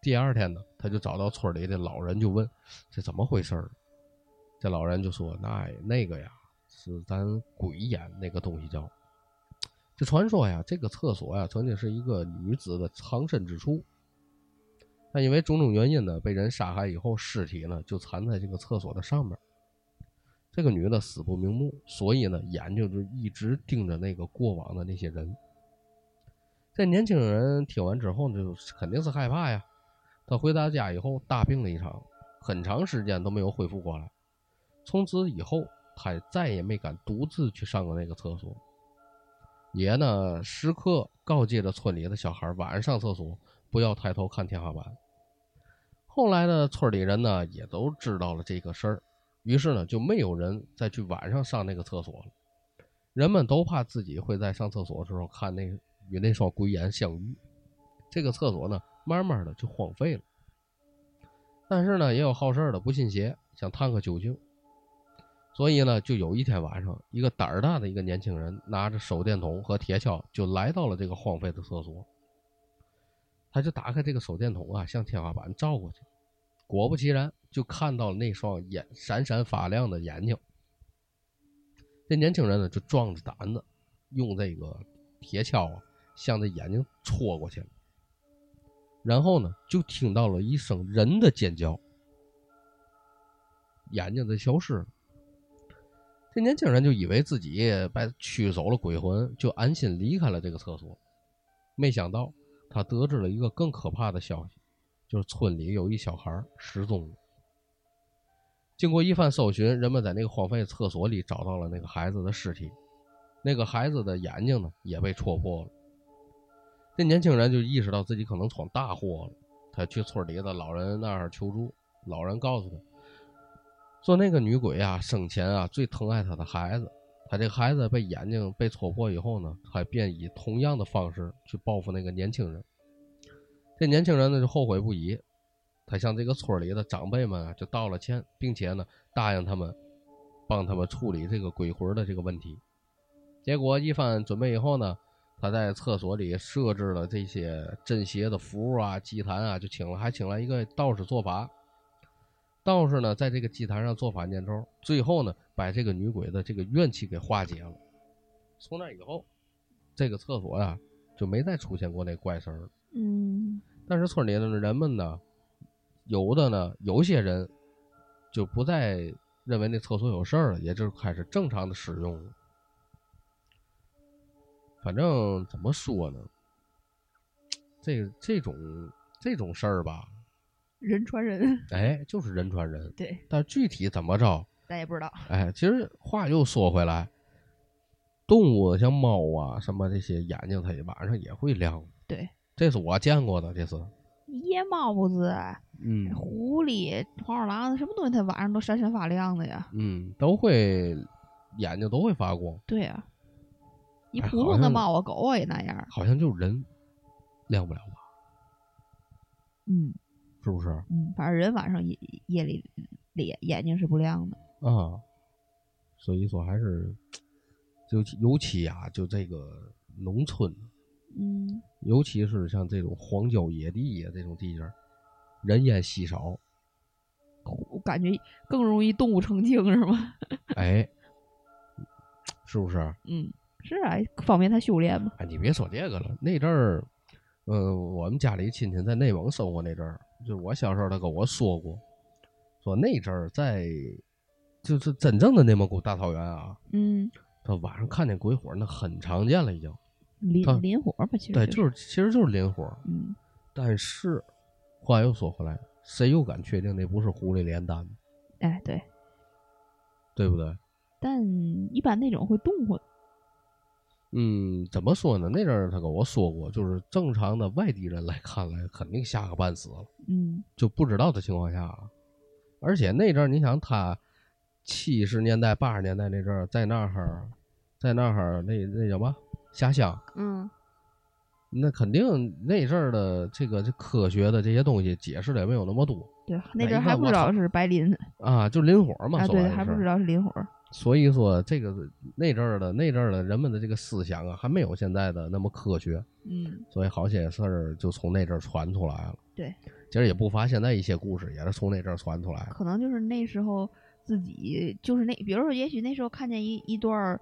第二天呢，他就找到村里的老人，就问这怎么回事儿。这老人就说：“那那个呀，是咱鬼眼那个东西叫。这传说呀，这个厕所呀，曾经是一个女子的藏身之处。”但因为种种原因呢，被人杀害以后，尸体呢就藏在这个厕所的上面。这个女的死不瞑目，所以呢，眼睛就一直盯着那个过往的那些人。这年轻人听完之后呢，就肯定是害怕呀。他回到家以后，大病了一场，很长时间都没有恢复过来。从此以后，他再也没敢独自去上过那个厕所，也呢时刻告诫着村里的小孩，晚上上厕所不要抬头看天花板。后来呢村里人呢，也都知道了这个事儿，于是呢，就没有人再去晚上上那个厕所了。人们都怕自己会在上厕所的时候看那与那双鬼眼相遇，这个厕所呢，慢慢的就荒废了。但是呢，也有好事的不信邪，想探个究竟。所以呢，就有一天晚上，一个胆儿大的一个年轻人拿着手电筒和铁锹，就来到了这个荒废的厕所。他就打开这个手电筒啊，向天花板照过去，果不其然，就看到了那双眼闪闪发亮的眼睛。这年轻人呢，就壮着胆子，用这个铁锹啊，向这眼睛戳过去。然后呢，就听到了一声人的尖叫，眼睛就消失了。这年轻人就以为自己被驱走了鬼魂，就安心离开了这个厕所。没想到，他得知了一个更可怕的消息，就是村里有一小孩失踪了。经过一番搜寻，人们在那个荒废的厕所里找到了那个孩子的尸体，那个孩子的眼睛呢也被戳破了。这年轻人就意识到自己可能闯大祸了，他去村里的老人那儿求助，老人告诉他。说那个女鬼啊，生前啊最疼爱她的孩子，她这个孩子被眼睛被戳破以后呢，她便以同样的方式去报复那个年轻人。这年轻人呢就后悔不已，他向这个村里的长辈们啊就道了歉，并且呢答应他们帮他们处理这个鬼魂的这个问题。结果一番准备以后呢，他在厕所里设置了这些镇邪的符啊、祭坛啊，就请了还请了一个道士做法。道士呢，在这个祭坛上做法念咒，最后呢，把这个女鬼的这个怨气给化解了。从那以后，这个厕所呀，就没再出现过那怪事儿。嗯，但是村里的人们呢，有的呢，有些人就不再认为那厕所有事儿了，也就开始正常的使用了。反正怎么说呢，这这种这种事儿吧。人传人，哎，就是人传人。对，但具体怎么着，咱也不知道。哎，其实话又说回来，动物像猫啊什么这些眼睛，它晚上也会亮。对，这是我见过的，这是。夜猫子，嗯，狐狸、黄鼠狼，什么东西它晚上都闪闪发亮的呀？嗯，都会眼睛都会发光。对呀，你普通的猫啊、狗啊也那样。好像就人亮不了吧？嗯。是不是？嗯，反正人晚上夜夜里眼眼睛是不亮的啊，所以说还是就尤其啊，就这个农村，嗯，尤其是像这种荒郊野地呀这种地界人烟稀少，我感觉更容易动物成精，是吗？哎，是不是？嗯，是啊，方便他修炼嘛。哎，你别说这个了，那阵儿，嗯，我们家里亲戚在内蒙生活那阵儿。就我小时候，他跟我说过，说那阵儿在，就是真正的内蒙古大草原啊，嗯，他晚上看见鬼火那很常见了，已经。林林火吧，其实对，就是其实就是林火。嗯。但是话又说回来，谁又敢确定那不是狐狸炼丹？哎，对，对不对？但一般那种会动火。嗯，怎么说呢？那阵儿他跟我说过，就是正常的外地人来看来，肯定吓个半死了。嗯，就不知道的情况下，而且那阵儿，你想他七十年代、八十年代那阵儿，在那儿，在那儿那那叫什么下乡？嗯，那肯定那阵儿的这个这科学的这些东西解释的也没有那么多。对，那阵儿还不知道是白磷啊，就磷火嘛。啊，对，还不知道是磷火。所以说，这个那阵儿的那阵儿的人们的这个思想啊，还没有现在的那么科学。嗯，所以好些事儿就从那阵儿传出来了。对，其实也不乏现在一些故事也是从那阵儿传出来。可能就是那时候自己就是那，比如说，也许那时候看见一一段儿，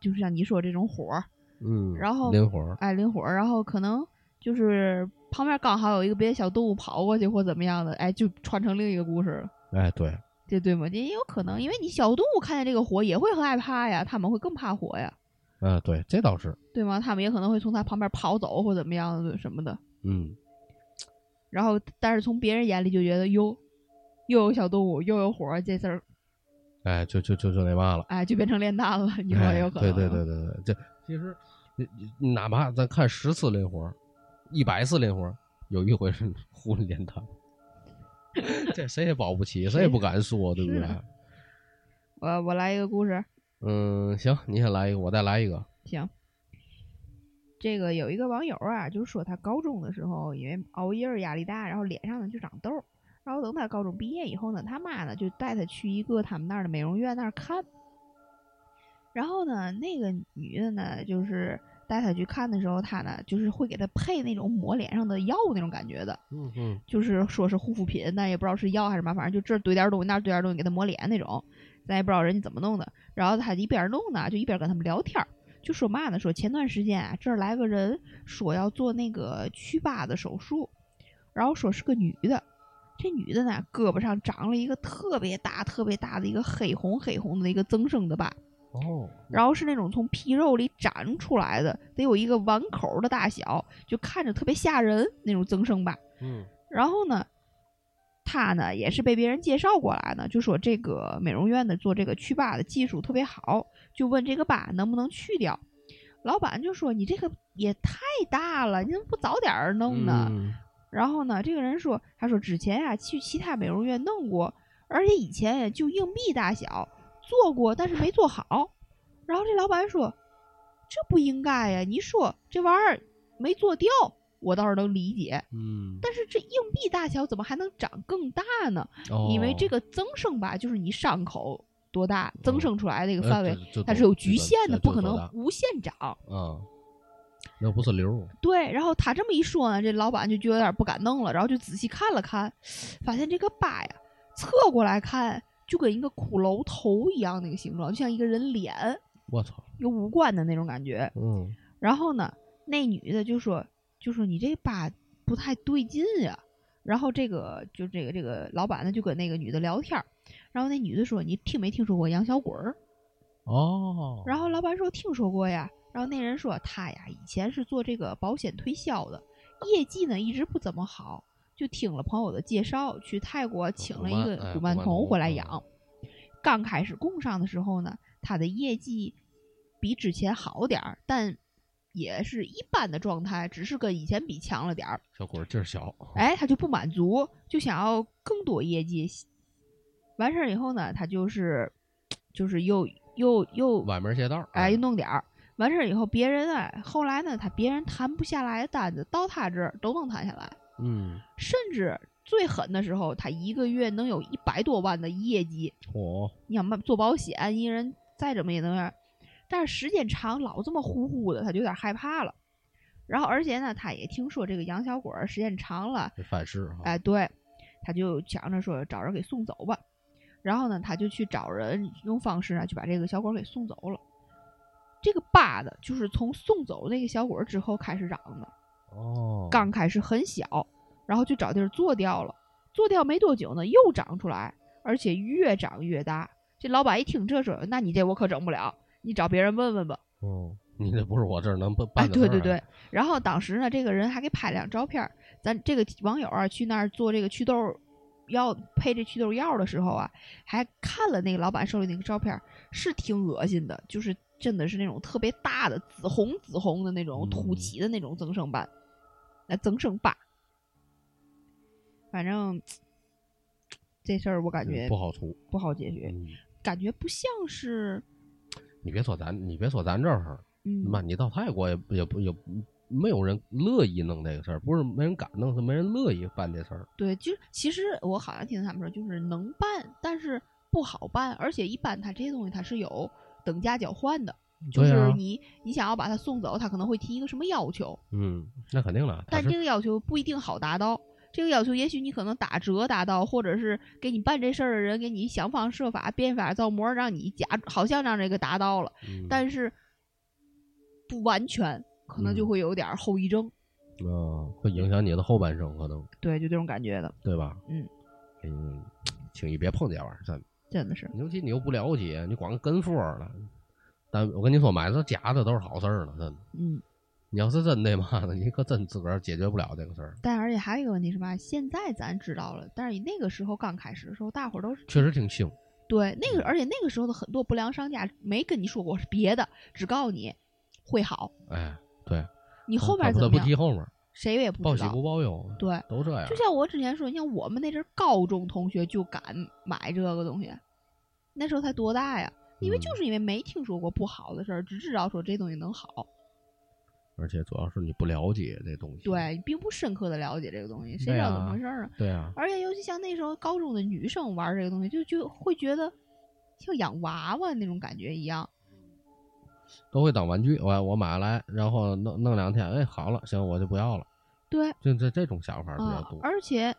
就是像你说这种火，嗯，然后灵火，哎，灵火，然后可能就是旁边刚好有一个别的小动物跑过去或怎么样的，哎，就传成另一个故事了。哎，对。这对吗？也有可能，因为你小动物看见这个火也会很害怕呀，他们会更怕火呀。嗯，对，这倒是。对吗？他们也可能会从它旁边跑走或怎么样的什么的。嗯。然后，但是从别人眼里就觉得哟，又有小动物，又有火，这事儿哎，就就就就那嘛了。哎，就变成炼丹了，以后也有可能。哎对对对对对，这其实你你哪怕咱看十次灵活，一百次灵活，有一回是 糊里炼丹，这谁也保不齐，谁也不敢说，对不对？我我来一个故事，嗯，行，你先来一个，我再来一个。行。这个有一个网友啊，就说他高中的时候因为熬夜儿压力大，然后脸上呢就长痘儿，然后等他高中毕业以后呢，他妈呢就带他去一个他们那儿的美容院那儿看。然后呢，那个女的呢，就是带他去看的时候，他呢就是会给他配那种抹脸上的药那种感觉的，嗯嗯就是说是护肤品，但也不知道是药还是嘛，反正就这儿怼点儿东西，那儿怼点儿东西给他抹脸那种，咱也不知道人家怎么弄的。然后他一边弄呢，就一边跟他们聊天儿，就说嘛呢，说前段时间啊，这儿来个人说要做那个祛疤的手术，然后说是个女的，这女的呢胳膊上长了一个特别大、特别大的一个黑红黑红的一个增生的疤，哦，然后是那种从皮肉里长出来的，得有一个碗口的大小，就看着特别吓人那种增生疤。嗯然后呢，他呢也是被别人介绍过来的，就说这个美容院的做这个祛疤的技术特别好，就问这个疤能不能去掉。老板就说：“你这个也太大了，你怎么不早点儿弄呢？”嗯然后呢，这个人说：“他说之前呀、去其他美容院弄过，而且以前呀就硬币大小做过，但是没做好。”然后这老板说：“这不应该呀！你说这玩意儿没做掉，我倒是能理解。嗯，但是这硬币大小怎么还能长更大呢？哦因为这个增生吧，就是你伤口多大增生出来的一个呃范围，它是有局限的，不可能无限长。啊，那不是瘤儿。对，然后他这么一说呢，这老板就觉得有点不敢弄了，然后就仔细看了看，发现这个疤呀，侧过来看就跟一个骷髅头一样那个形状，就像一个人脸我操，有五官的那种感觉。嗯然后呢，那女的就说，就说你这疤不太对劲呀。然后这个就这个这个老板呢就跟那个女的聊天儿，然后那女的说你听没听说过杨小鬼儿？哦，然后老板说听说过呀。然后那人说他呀以前是做这个保险推销的，业绩呢一直不怎么好，就听了朋友的介绍，去泰国请了一个古曼童童回来嗯养。刚开始供上的时候呢，他的业绩比之前好点儿，但也是一般的状态，只是跟以前比强了点儿。小鬼儿劲儿小。哎，他就不满足，就想要更多业绩。完事儿以后呢，他就是就是又又又歪门邪道。哎，又弄点儿。完事儿以后，别人啊，后来呢，他别人谈不下来的单子，到他这儿都能谈下来，嗯，甚至最狠的时候，他一个月能有一百多万的业绩。哦，你想嘛，做保险，一人再怎么也能样，但是时间长，老这么呼呼的，他就有点害怕了。然后，而且呢，他也听说这个杨小鬼儿时间长了，这反噬哈。哎，对，他就想着说找人给送走吧。然后呢，他就去找人用方式呢，就把这个小鬼儿给送走了。这个疤呢，就是从送走那个小鬼儿之后开始长的，哦，刚开始很小，然后就找地儿做掉了，做掉没多久呢，又长出来，而且越长越大。这老板一听这说，那你这我可整不了，你找别人问问吧。哦，你这不是我这儿能办的对对对。然后当时呢，这个人还给拍两照片儿。咱这个网友啊，去那儿做这个祛痘药配这祛痘药的时候啊，还看了那个老板手里那个照片儿，是挺恶心的，就是真的是那种特别大的紫红紫红的那种凸嗯起的那种增生斑，那、增生疤。反正这事儿我感嗯觉不好出。不好解决，嗯，感觉不像是你别说咱，你别说咱这儿，嗯妈，你到泰国也不也不也没有人乐意弄这个事儿，不是没人敢弄，是没人乐意办这事儿。对，就其实我好像听他们说，就是能办，但是不好办，而且一般他这些东西它是有等价交换的，就是你、你想要把他送走，他可能会提一个什么要求，嗯，那肯定了。但这个要求不一定好达到。这个要求也许你可能打折达到，或者是给你办这事儿的人给你想方设法变法造模，让你假好像让这个达到了，嗯但是不完全，可能就嗯会有点儿后遗症。啊，会影响你的后半生，可能对，就这种感觉的，对吧？嗯嗯，轻易别碰这玩意儿，真的。真的是。尤其你又不了解，你光跟风儿了。但我跟你说，买这假的都是好事儿呢，真的。嗯，你要是真的嘛呢，你可真自个儿解决不了这个事儿，但而且还有一个问题是吧？现在咱知道了，但是你那个时候刚开始的时候，大伙儿都是确实挺兴。对，那个嗯而且那个时候的很多不良商家没跟你说过是别的，只告诉你会好，哎，对，你后面怎么样，提后面，谁也不知道报喜不。报忧，对，都这样就。像我之前说，你像我们那阵儿高中同学就敢买这个东西，那时候才多大呀？因为嗯就是因为没听说过不好的事儿，只知道说这东西能好，而且主要是你不了解这东西。对，你并不深刻的了解这个东西，谁知道怎么回事儿啊？对啊，而且尤其像那时候高中的女生玩这个东西，就就会觉得像养娃娃那种感觉一样。都会当玩具。我我买来，然后弄弄两天，哎，好了，行，我就不要了。对，就这这种想法比较啊多。，而且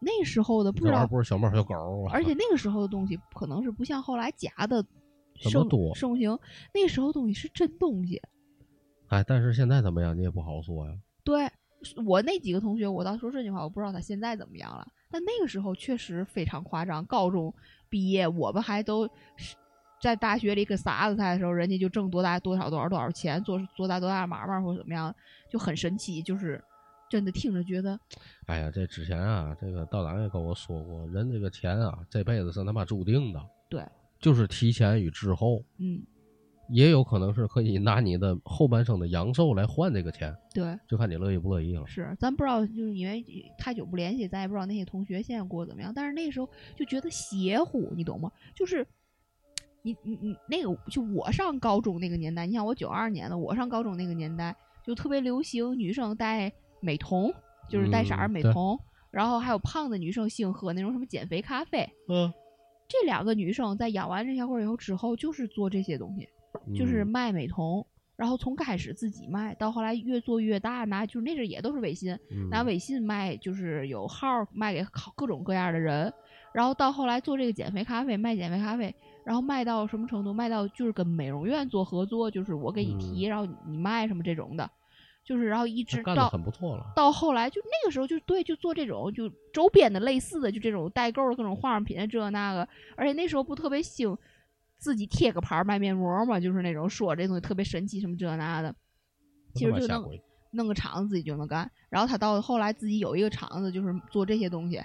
那时候的不知道不是小猫小狗啊，而且那个时候的东西可能是不像后来假的盛盛行，那时候东西是真东西。哎，但是现在怎么样，你也不好说呀。对我那几个同学，我倒说这句话，我不知道他现在怎么样了。但那个时候确实非常夸张。高中毕业，我们还都是在大学里跟傻子菜的时候，人家就挣多大多少多少多少钱，做多大多大买卖或者怎么样，就很神奇。就是真的听着觉得，哎呀，这之前啊，这个道长也跟我说过，人这个钱啊，这辈子是他妈注定的，对，就是提前与滞后，嗯，也有可能是可以拿你的后半生的阳寿来换这个钱，对，就看你乐意不乐意了。是，咱不知道，就是因为太久不联系，咱也不知道那些同学现在过得怎么样。但是那时候就觉得邪乎，你懂吗？就是你你你那个，就我上高中那个年代，你像我九二年的，我上高中那个年代就特别流行女生戴美瞳，就是带色美瞳，然后还有胖的女生喜欢喝那种什么减肥咖啡。嗯，这两个女生在养完这小狗以后之后，就是做这些东西。就是嗯卖美瞳，然后从开始自己卖，到后来越做越大，拿就是那阵儿也都是微信，嗯拿微信卖，就是有号儿卖给好各种各样的人，然后到后来做这个减肥咖啡，卖减肥咖啡，然后卖到什么程度？卖到就是跟美容院做合作，就是我给你提，然后你卖什么这种的，就是然后一直到很不错了。到后来就那个时候就对，就做这种就周边的类似的，就这种代购的各种化妆品这那个，而且那时候不特别兴自己贴个牌儿卖面膜嘛，就是那种说这东西特别神奇什么这那的，其实就弄他妈下鬼弄个厂子自己就能干。然后他到后来自己有一个厂子，就是做这些东西。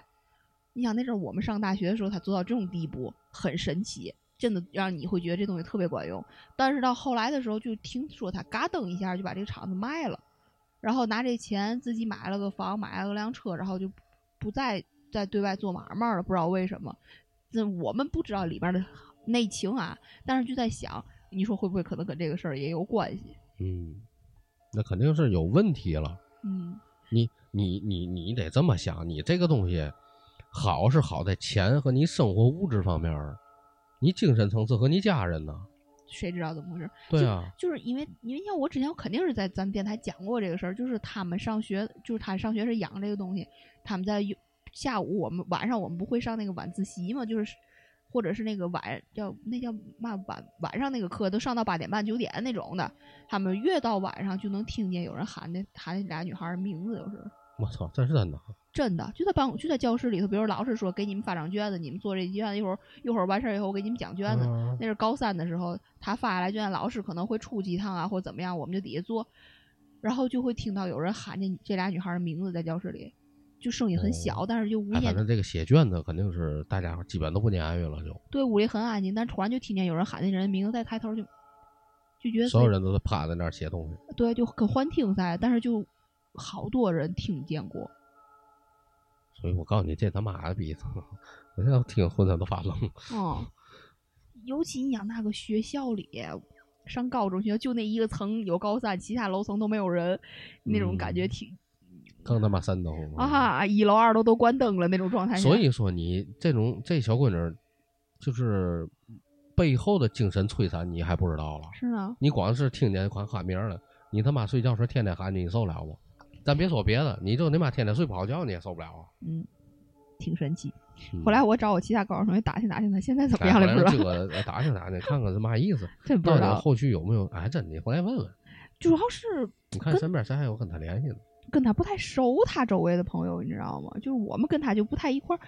你想那阵儿我们上大学的时候，他做到这种地步，很神奇，真的让你会觉得这东西特别管用。但是到后来的时候，就听说他嘎噔一下就把这个厂子卖了，然后拿这钱自己买了个房，买了个辆车，然后就不再再对外做买卖了，不知道为什么。这我们不知道里边的内情啊，但是就在想，你说会不会可能跟这个事儿也有关系？嗯，那肯定是有问题了。嗯，你你你你得这么想，你这个东西好是好在钱和你生活物质方面儿，你精神层次和你家人呢？谁知道怎么回事？对啊，就是因为因为像我之前我肯定是在咱们电台讲过这个事儿，就是他们上学，就是他上学是养这个东西，他们在下午我们晚上我们不会上那个晚自习嘛，就是或者是那个晚叫那叫嘛晚晚上那个课都上到八点半九点那种的，他们越到晚上就能听见有人喊那喊那俩女孩儿名字，有时候。我操，这是真的。真的就在办公就在教室里头，比如老师说给你们发张卷子，你们做这卷子，一会儿一会儿完事儿以后我给你们讲卷子，嗯那是高三的时候，他发下来卷，老师可能会出几趟啊，或者怎么样，我们就底下做，然后就会听到有人喊见这俩女孩的名字在教室里，就声音很小，哦但是就无哎，反，正这个写卷子肯定是大家伙基本都不言语了，就对屋里很安静，但突然就听见有人喊那人的名字，再抬头就就觉得所有人都是趴在那儿写东西。对，就跟幻听似的，但是就好多人听见过，所以我告诉你，这他妈的逼，我现在听浑身都发冷。嗯，尤其你想那个学校里。上高中学校就那一个层有高三，其他楼层都没有人，那种感觉嗯挺、更他妈瘆得慌啊哈，一楼二楼都关灯了那种状态。所以说你这种这小闺女儿，就是背后的精神摧残，你还不知道了。是啊，你光是听见喊喊名儿了，你他妈睡觉时天天喊你，你受了不？咱别说别的，你就你妈天天睡不好觉，你也受不了啊。嗯，挺神奇。嗯后来我找我其他高中同学打听打听，他现在怎么哎样了不知道，个打听打听，看看是嘛意思，到底真不知道。后续有没有？哎，真的，回来问问。主要是你看身边谁还有跟他联系的？跟他不太熟，他周围的朋友你知道吗？就是我们跟他就不太一块儿。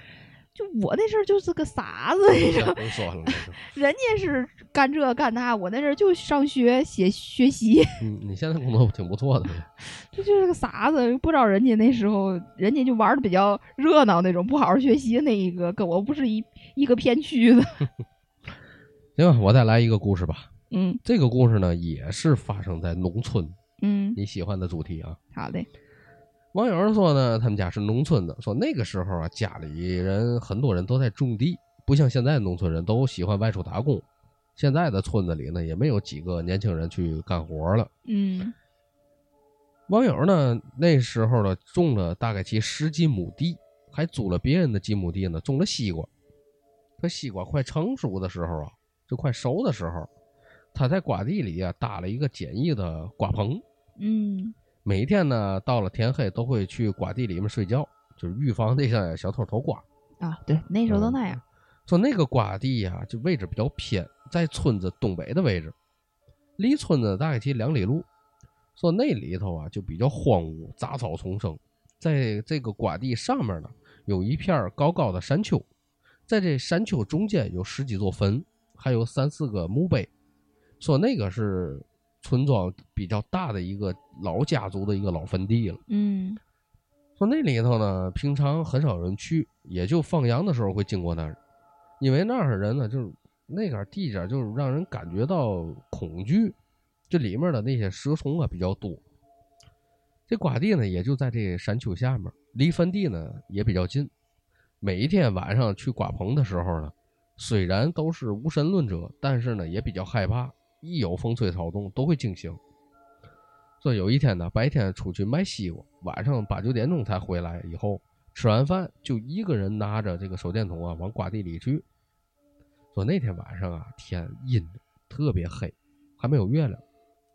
就我那阵儿就是个傻子，人家是干这干那，我那阵儿就上学写学习，嗯，你现在工作挺不错的，这就是个傻子。不知道人家那时候，人家就玩的比较热闹那种，不好好学习那一个，跟我不是一一个片区的。行吧，我再来一个故事吧。嗯这个故事呢，也是发生在农村，嗯，你喜欢的主题啊。好嘞，网友说呢，他们家是农村的，说那个时候啊，家里人很多人都在种地，不像现在农村人都喜欢外出打工。现在的村子里呢，也没有几个年轻人去干活了。嗯网友呢，那时候呢，种了大概其十几亩地，还租了别人的几亩地呢，种了西瓜。这西瓜快成熟的时候啊，就快熟的时候，他在瓜地里啊搭了一个简易的瓜棚。嗯每天呢，到了天黑都会去瓜地里面睡觉，就是预防那些小偷偷瓜。啊，对，那时候都那样。说那个瓜地呀、就位置比较偏，在村子东北的位置，离村子大概其两里路。说那里头啊就比较荒芜，杂草丛生。在这个瓜地上面呢，有一片高高的山丘，在这山丘中间有十几座坟，还有三四个墓碑。说那个是村庄比较大的一个老家族的一个老坟地了。嗯说那里头呢，平常很少人去，也就放羊的时候会经过那儿，因为那儿的人呢，就是那点儿地界就是让人感觉到恐惧，这里面的那些蛇虫啊比较多。这瓜地呢，也就在这山丘下面，离坟地呢也比较近。每一天晚上去瓜棚的时候呢，虽然都是无神论者，但是呢也比较害怕，一有风吹草动都会惊醒。说有一天呢，白天出去卖西瓜，晚上八九点钟才回来。以后吃完饭就一个人拿着这个手电筒啊往瓜地里去。说那天晚上啊，天阴的特别黑，还没有月亮，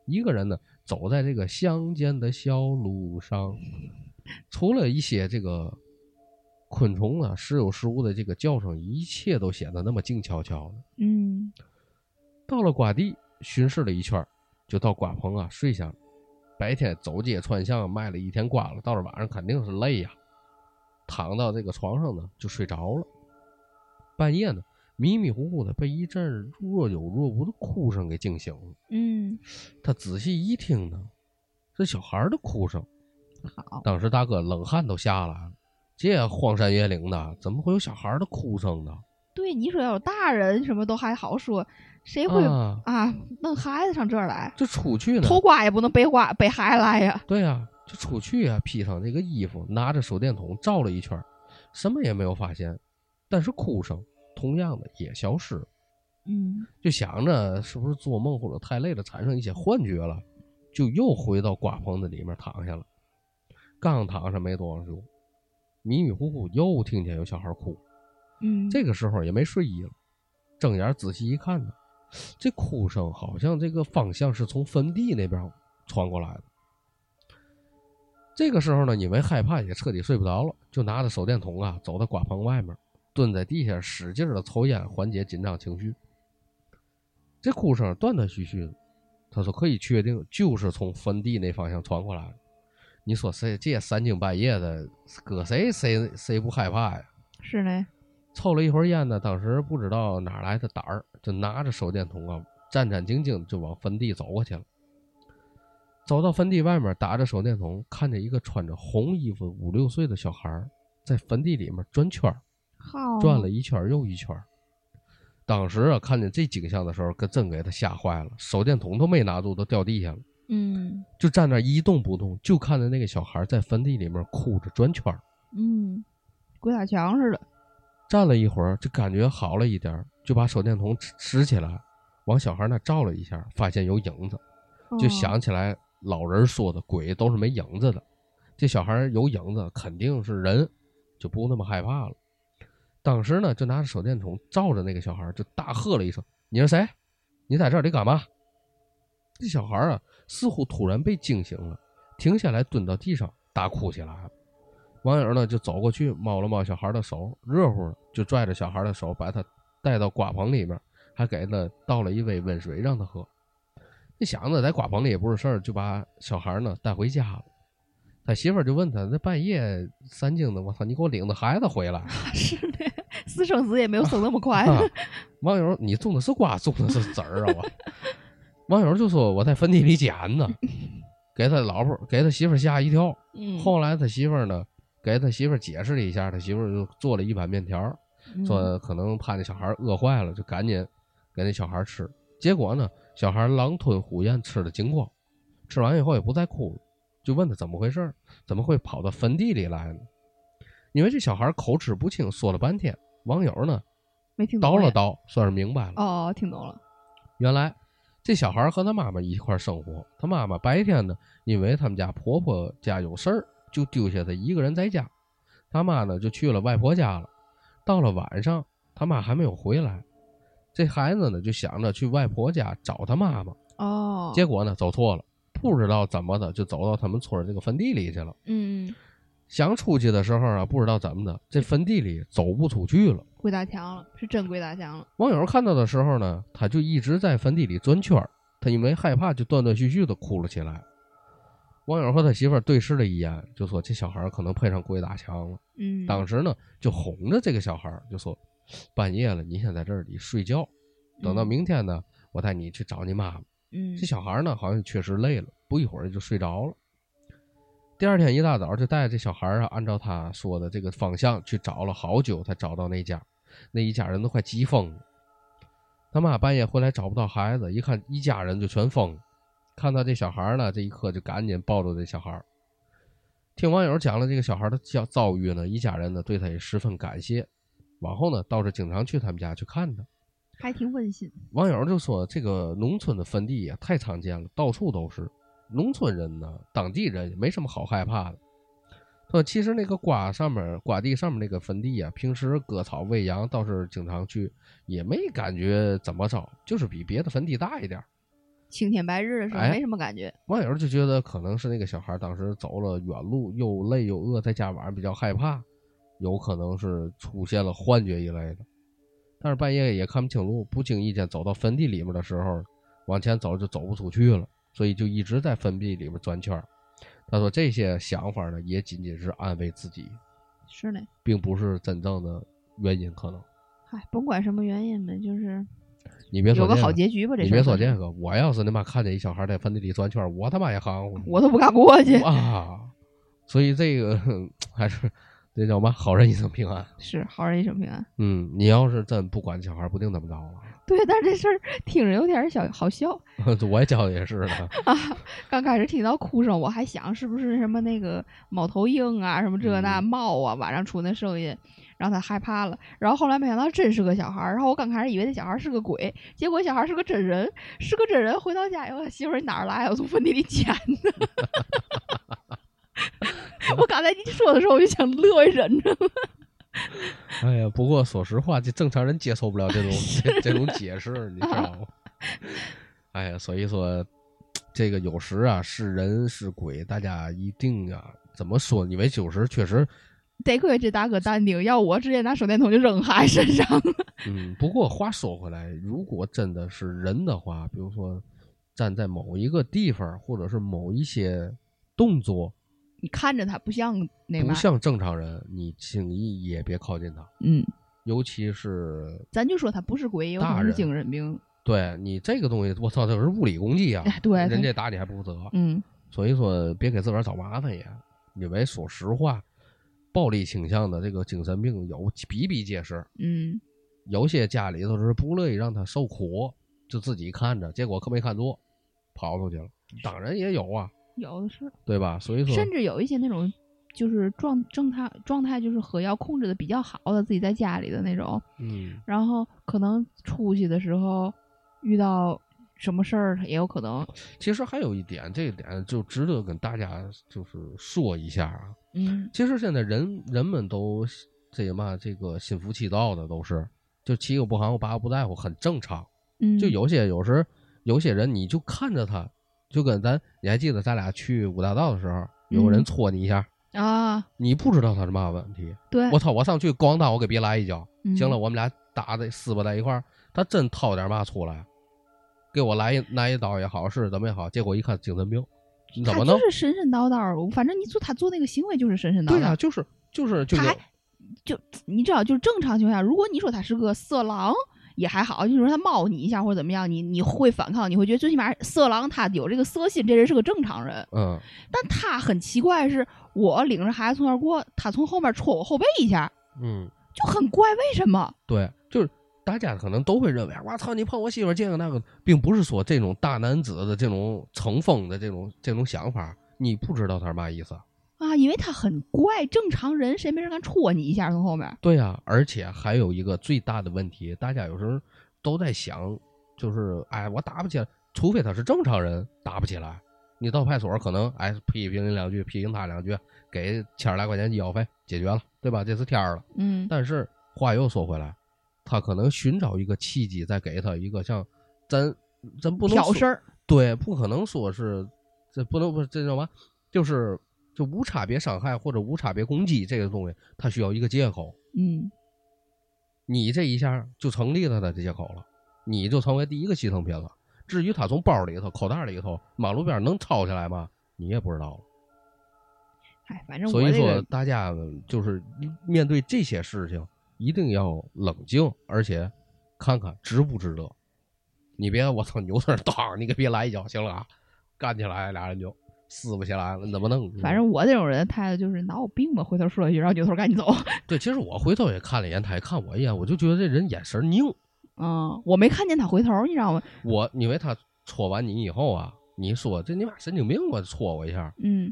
一个人呢走在这个乡间的小路上，除了一些这个昆虫啊时有时无的这个叫声，一切都显得那么静悄悄的。嗯到了瓜地，巡视了一圈，就到瓜棚啊睡下了。白天走街串巷卖了一天瓜了，到了晚上肯定是累呀，躺到这个床上呢就睡着了。半夜呢，迷迷糊糊的被一阵若有若无的哭声给惊醒了。嗯，他仔细一听呢，是小孩的哭声。好，当时大哥冷汗都下来了，这荒山野岭的，怎么会有小孩的哭声呢？对，你说要有大人什么都还好说，谁会啊，啊弄孩子上这儿来？就出去呢，偷瓜也不能背瓜背孩子来呀。对呀、就出去呀、披上这个衣服，拿着手电筒照了一圈，什么也没有发现，但是哭声同样的也消失了。嗯就想着是不是做梦或者太累了，产生一些幻觉了，就又回到瓜棚子里面躺下了。刚躺上没多长时间，迷迷糊糊又听见有小孩哭。嗯，这个时候也没睡意了，睁眼仔细一看呢，这哭声好像这个方向是从坟地那边传过来的。这个时候呢，因为害怕也彻底睡不着了，就拿着手电筒啊，走到瓜棚外面，蹲在地下使劲的抽烟，缓解紧张情绪。这哭声断断续续的，他说可以确定就是从坟地那方向传过来的。你说谁这三更半夜的，搁谁谁谁不害怕呀？是呢。抽了一会儿烟呢，当时不知道哪来的胆儿，就拿着手电筒啊，战战兢兢就往坟地走过去了。走到坟地外面，打着手电筒，看见一个穿着红衣服五六岁的小孩在坟地里面转圈儿，转了一圈又一圈。当时啊，看见这景象的时候，可真给他吓坏了，手电筒都没拿住，都掉地下了，嗯就站那儿一动不动，就看着那个小孩在坟地里面哭着转圈儿。嗯，鬼打墙似的。站了一会儿，就感觉好了一点儿，就把手电筒支支起来，往小孩那照了一下，发现有影子，就哦想起来老人说的鬼都是没影子的，这小孩有影子肯定是人，就不那么害怕了。当时呢，就拿着手电筒照着那个小孩，就大喝了一声：“你是谁？你在这里干嘛？”这小孩啊，似乎突然被惊醒了，停下来蹲到地上大哭起来了。网友呢就走过去摸了摸小孩的手，热乎的就拽着小孩的手，把他带到瓜棚里面，还给他倒了一杯温水让他喝。你想着在瓜棚里也不是事儿，就把小孩呢带回家了。他媳妇儿就问他：“那半夜三更的，我操，你给我领着孩子回来？”是的，私生子也没有生那么快。啊网友，你种的是瓜，种的是籽儿啊！我网友就说我在坟地里捡的，给他老婆给他媳妇儿吓一跳。嗯，后来他媳妇儿呢，给他媳妇儿解释了一下，他媳妇儿就做了一碗面条说可能怕那小孩饿坏了，就赶紧给那小孩吃。结果呢，小孩狼吞虎咽吃的精光，吃完以后也不再哭了，就问他怎么回事儿，怎么会跑到坟地里来呢？因为这小孩口齿不清，说了半天，网友呢没听懂呀叨了叨，算是明白了。哦，听懂了。原来这小孩和他妈妈一块生活，他妈妈白天呢，因为他们家婆婆家有事儿，就丢下他一个人在家。他妈呢就去了外婆家了。到了晚上，他妈还没有回来，这孩子呢就想着去外婆家找他妈妈，哦，结果呢走错了，不知道怎么的就走到他们村这个坟地里去了。嗯，想出去的时候啊，不知道怎么的，这坟地里走不出去了。鬼打墙了，是真鬼打墙了。网友看到的时候呢，他就一直在坟地里转圈儿，他因为害怕就断断续续的哭了起来。网友和他媳妇儿对视了一眼，就说这小孩儿可能配上鬼打墙了。嗯，当时呢，就哄着这个小孩儿，就说半夜了，你先在这里睡觉，等到嗯明天呢，我带你去找你妈妈。嗯，这小孩儿呢，好像确实累了，不一会儿就睡着了。第二天一大早就带着这小孩儿啊，按照他说的这个方向去找了好久，才找到那家。那一家人都快急疯了。他妈半夜回来找不到孩子，一看一家人就全疯了。看到这小孩儿呢，这一刻就赶紧抱住这小孩儿。听网友讲了这个小孩的遭遭遇呢，一家人呢对他也十分感谢。往后呢，倒是经常去他们家去看他。还挺温馨。网友就说：“这个农村的坟地呀，太常见了，到处都是。农村人呢，当地人也没什么好害怕的。说其实那个瓜上面、瓜地上面那个坟地呀，平时割草喂羊倒是经常去，也没感觉怎么着，就是比别的坟地大一点儿。青天白日的时候哎没什么感觉。网友就觉得可能是那个小孩当时走了远路，又累又饿，在家晚上比较害怕，有可能是出现了幻觉一类的。但是半夜也看不清路，不经意间走到坟地里面的时候，往前走就走不出去了，所以就一直在坟地里面转圈。他说这些想法呢，也仅仅是安慰自己，是呢，并不是真正的原因。可能嗨，甭管什么原因呗，就是你别说有个好结局吧。这你别说这个，我要是他妈看见一小孩在坟地里转圈，我他妈也含糊。我都不敢过去。啊，所以这个 还是这叫嘛，好人一生平安。是好人一生平安。嗯，你要是真不管小孩，不定怎么着了。对，但是这事儿听着有点小好笑 我也觉得也是的，啊。刚开始听到哭声，我还想是不是什么那个猫头鹰啊，什么这那嗯猫啊，晚上出那声音，让他害怕了。然后后来没想到真是个小孩儿，然后我刚开始以为那小孩儿是个鬼，结果小孩儿是个真人，是个真人。回到家以后，媳妇儿你哪儿来？我从坟地里捡的。我刚才你说的时候，我就想乐，我也忍着了。哎呀，不过说实话，这正常人接受不了这种这这种解释，你知道吗？哎呀，所以说这个有时啊是人是鬼，大家一定啊怎么说？因为有时确实，得亏这大哥淡定，要我直接拿手电筒就扔他身上了。嗯，不过话说回来，如果真的是人的话，比如说站在某一个地方，或者是某一些动作。你看着他不像那，不像正常人，你轻易也别靠近他，嗯，尤其是咱就说他不是鬼，有可能是精神病。对你这个东西，我操，这是物理攻击啊！哎对人家打你还不负责，嗯，所以说别给自个儿找麻烦也。因为说实话，暴力倾向的这个精神病有比比皆是，嗯，有些家里头是不乐意让他受苦，就自己看着，结果可没看住，跑出去了。当然也有啊，有的是，对吧？所以说，甚至有一些那种就是状状态状态，就是喝药控制的比较好的，自己在家里的那种，嗯，然后可能出去的时候遇到什么事儿，也有可能，其实还有一点，这一点就值得跟大家就是说一下啊。嗯其实现在人人们都这个嘛，这个心浮气躁的都是，就七个不含糊八个不在乎，很正常。嗯，就有些有时有些人，你就看着他，就跟咱你还记得咱俩去五大道的时候，有个人嗯戳你一下，啊，你不知道他是嘛问题。对，我操！我上去咣当，我给别来一脚。嗯行了，我们俩打的撕巴在一块儿，他真掏点嘛出来，给我来一来一刀也好，是怎么也好，结果一看精神病，你怎么弄他就？是神神叨叨，反正你做他做那个行为就是神神叨叨。对呀、就是就是他还就你知道，就是正常情况下，如果你说他是个色狼。也还好，你说他猫你一下或者怎么样，你你会反抗，你会觉得最起码色狼他有这个色心，这人是个正常人。嗯，但他很奇怪，是我领着孩子从那儿过，他从后面戳我后背一下，嗯，就很怪，为什么？对，就是大家可能都会认为，我操，你碰我媳妇儿这个那个，并不是说这种大男子的这种成风的这种这种想法，你不知道他是嘛意思。啊，因为他很怪，正常人谁没人敢戳你一下从后面？对呀、而且还有一个最大的问题，大家有时候都在想，就是哎，我打不起来，除非他是正常人，打不起来。你到派出所可能哎批评你两句，批评他两句，给千来块钱医药费解决了，对吧？这是天儿了。嗯但是话又说回来，他可能寻找一个契机，再给他一个像咱咱不能说挑事儿，对，不可能说是这不能不是这叫什么，就是就无差别伤害或者无差别攻击这个东西，他需要一个借口。嗯你这一下就成立了他的借口了，你就成为第一个牺牲品了。至于他从包里头、口袋里头、马路边能抄下来吗？你也不知道了。哎，反正所以说，大家就是面对这些事情，一定要冷静，而且看看值不值得。你别我操，牛头儿当，你可别来一脚，行了啊，干起来俩人就撕不起来了，你怎么弄？反正我这种人态度就是脑有病吧，回头说一句，然后扭头赶紧走。对，其实我回头也看了一眼，他也看我一眼，我就觉得这人眼神拧。嗯，我没看见他回头，你知道吗？我因为他戳完你以后啊，你说这你妈神经病吧，戳我一下，嗯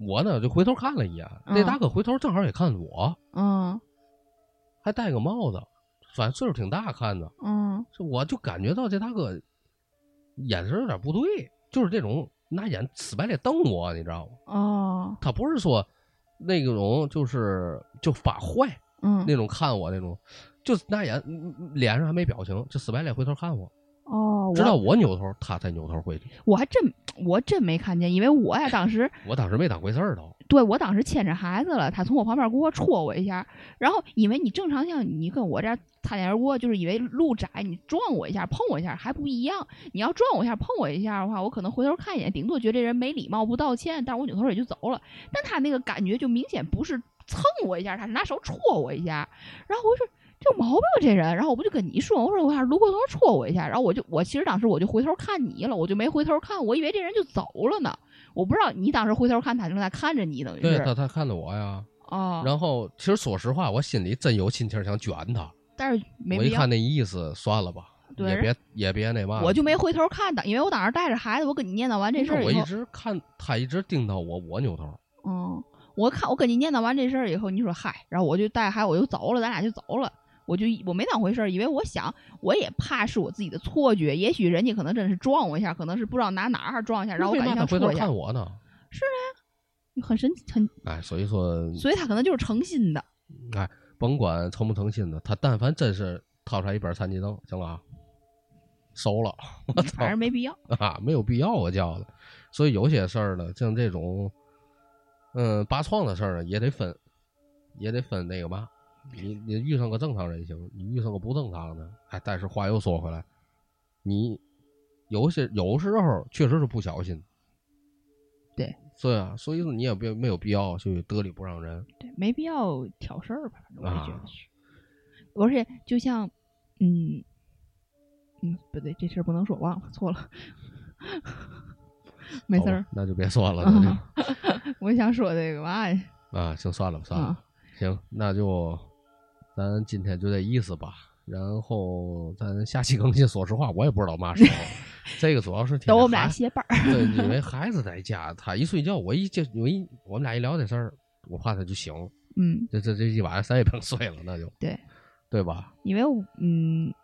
我呢就回头看了一眼，嗯那大哥回头正好也看我，嗯还戴个帽子，反正岁数挺大，看的，嗯这我就感觉到这大哥眼神有点不对，就是这种拿眼死白脸瞪我，你知道吗？哦他不是说那种就是就发坏嗯那种看我那种，就是拿眼脸上还没表情，就死白脸回头看我，哦，直到我我扭头，他才扭头回去。我还真我真没看见，因为我呀当时 我当时没当回事儿都。对我当时牵着孩子了，他从我旁边给我戳我一下，然后因为你正常像你跟我这儿擦肩而过，就是以为路窄，你撞我一下碰我一下还不一样。你要撞我一下碰我一下的话，我可能回头看一眼，顶多觉得这人没礼貌不道歉，但我扭头也就走了。但他那个感觉就明显不是蹭我一下，他是拿手戳我一下，然后我就说。这毛病，这人！然后我不就跟你说，我说我还是卢过头戳我一下，然后我就我其实当时我就回头看你了，我就没回头看，我以为这人就走了呢。我不知道你当时回头看他正在看着你，等于是对他，他看着我呀。哦，然后其实说实话，我心里真有心情想卷他。但是没必要我一看，那意思，算了吧，对也别也别那嘛。我就没回头看他，因为我当时带着孩子，我跟你念叨完这事儿我一后，直看他一直盯到我，我扭头。嗯，我看我跟你念叨完这事儿以后，你说嗨，然后我就带孩子我就走了，咱俩就走了。我就我没当回事儿，因为我想我也怕是我自己的错觉，也许人家可能真是撞我一下，可能是不知道拿哪儿撞一下，然后我为感觉嘛他回头想戳一下看，我呢？是啊很神奇很，哎，所以说，所以他可能就是诚心的。哎，甭管诚不诚心的，他但凡真是掏出来一本残疾证，行了啊，收了，我操反正没必要。啊，没有必要我叫的。所以有些事儿呢，像这种，嗯，拔创的事儿呢，也得分，也得分那个嘛。你你遇上个正常人行，你遇上个不正常的，哎，但是话又说回来，你有些有时候确实是不小心。对，对啊，所以说你也别没有必要去得理不让人。对，没必要挑事儿吧，反正我也觉啊得是。而且就像，嗯，嗯，不对，这事儿不能说，忘了，错了，没事儿。那就别说了，我想说这个嘛呀，啊，行，算了吧，算了行，那就咱今天就这意思吧。然后咱下期更新，说实话我也不知道嘛时候。这个主要是等我们俩孩歇班儿。对，因为孩子在家，他一睡觉，我一就我一我们俩一聊这事儿，我怕他就醒，嗯，这这这一晚上谁也甭睡了，那就对，对吧？因为嗯，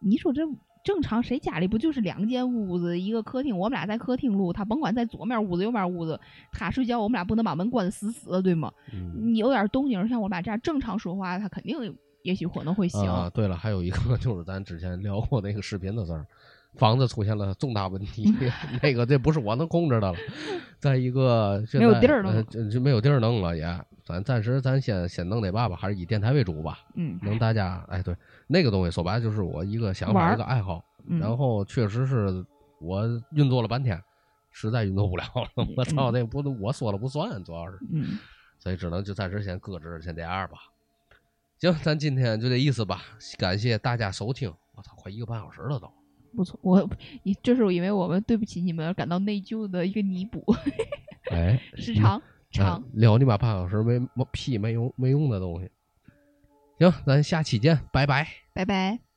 你说这正常，谁家里不就是两间屋子，一个客厅？我们俩在客厅录，他甭管在左面屋子、右面屋子，他睡觉，我们俩不能把门关得死死的，对吗？嗯。你有点动静，像我们俩这样正常说话，他肯定也许可能会醒。啊，对了，还有一个 就是咱之前聊过那个视频的事儿，房子出现了重大问题，那个这不是我能控制的了。再一个，现没有地儿弄呃这这没有地儿弄了也，咱暂时咱先先弄那吧吧，还是以电台为主吧。嗯。能大家，哎，对，那个东西说白了就是我一个想法，一个爱好。然后确实是我运作了半天，实在运作不了了。我操，那不能，我说了不算，主要是。嗯所以只能就暂时先搁置，先这样吧。行，咱今天就这意思吧，感谢大家收听。我操，快一个半小时了都。不错，我，就是因为我们对不起你们而感到内疚的一个弥补。哎。时长。啊聊你妈半小时没屁没用没用的东西。行咱下期见拜拜。拜拜。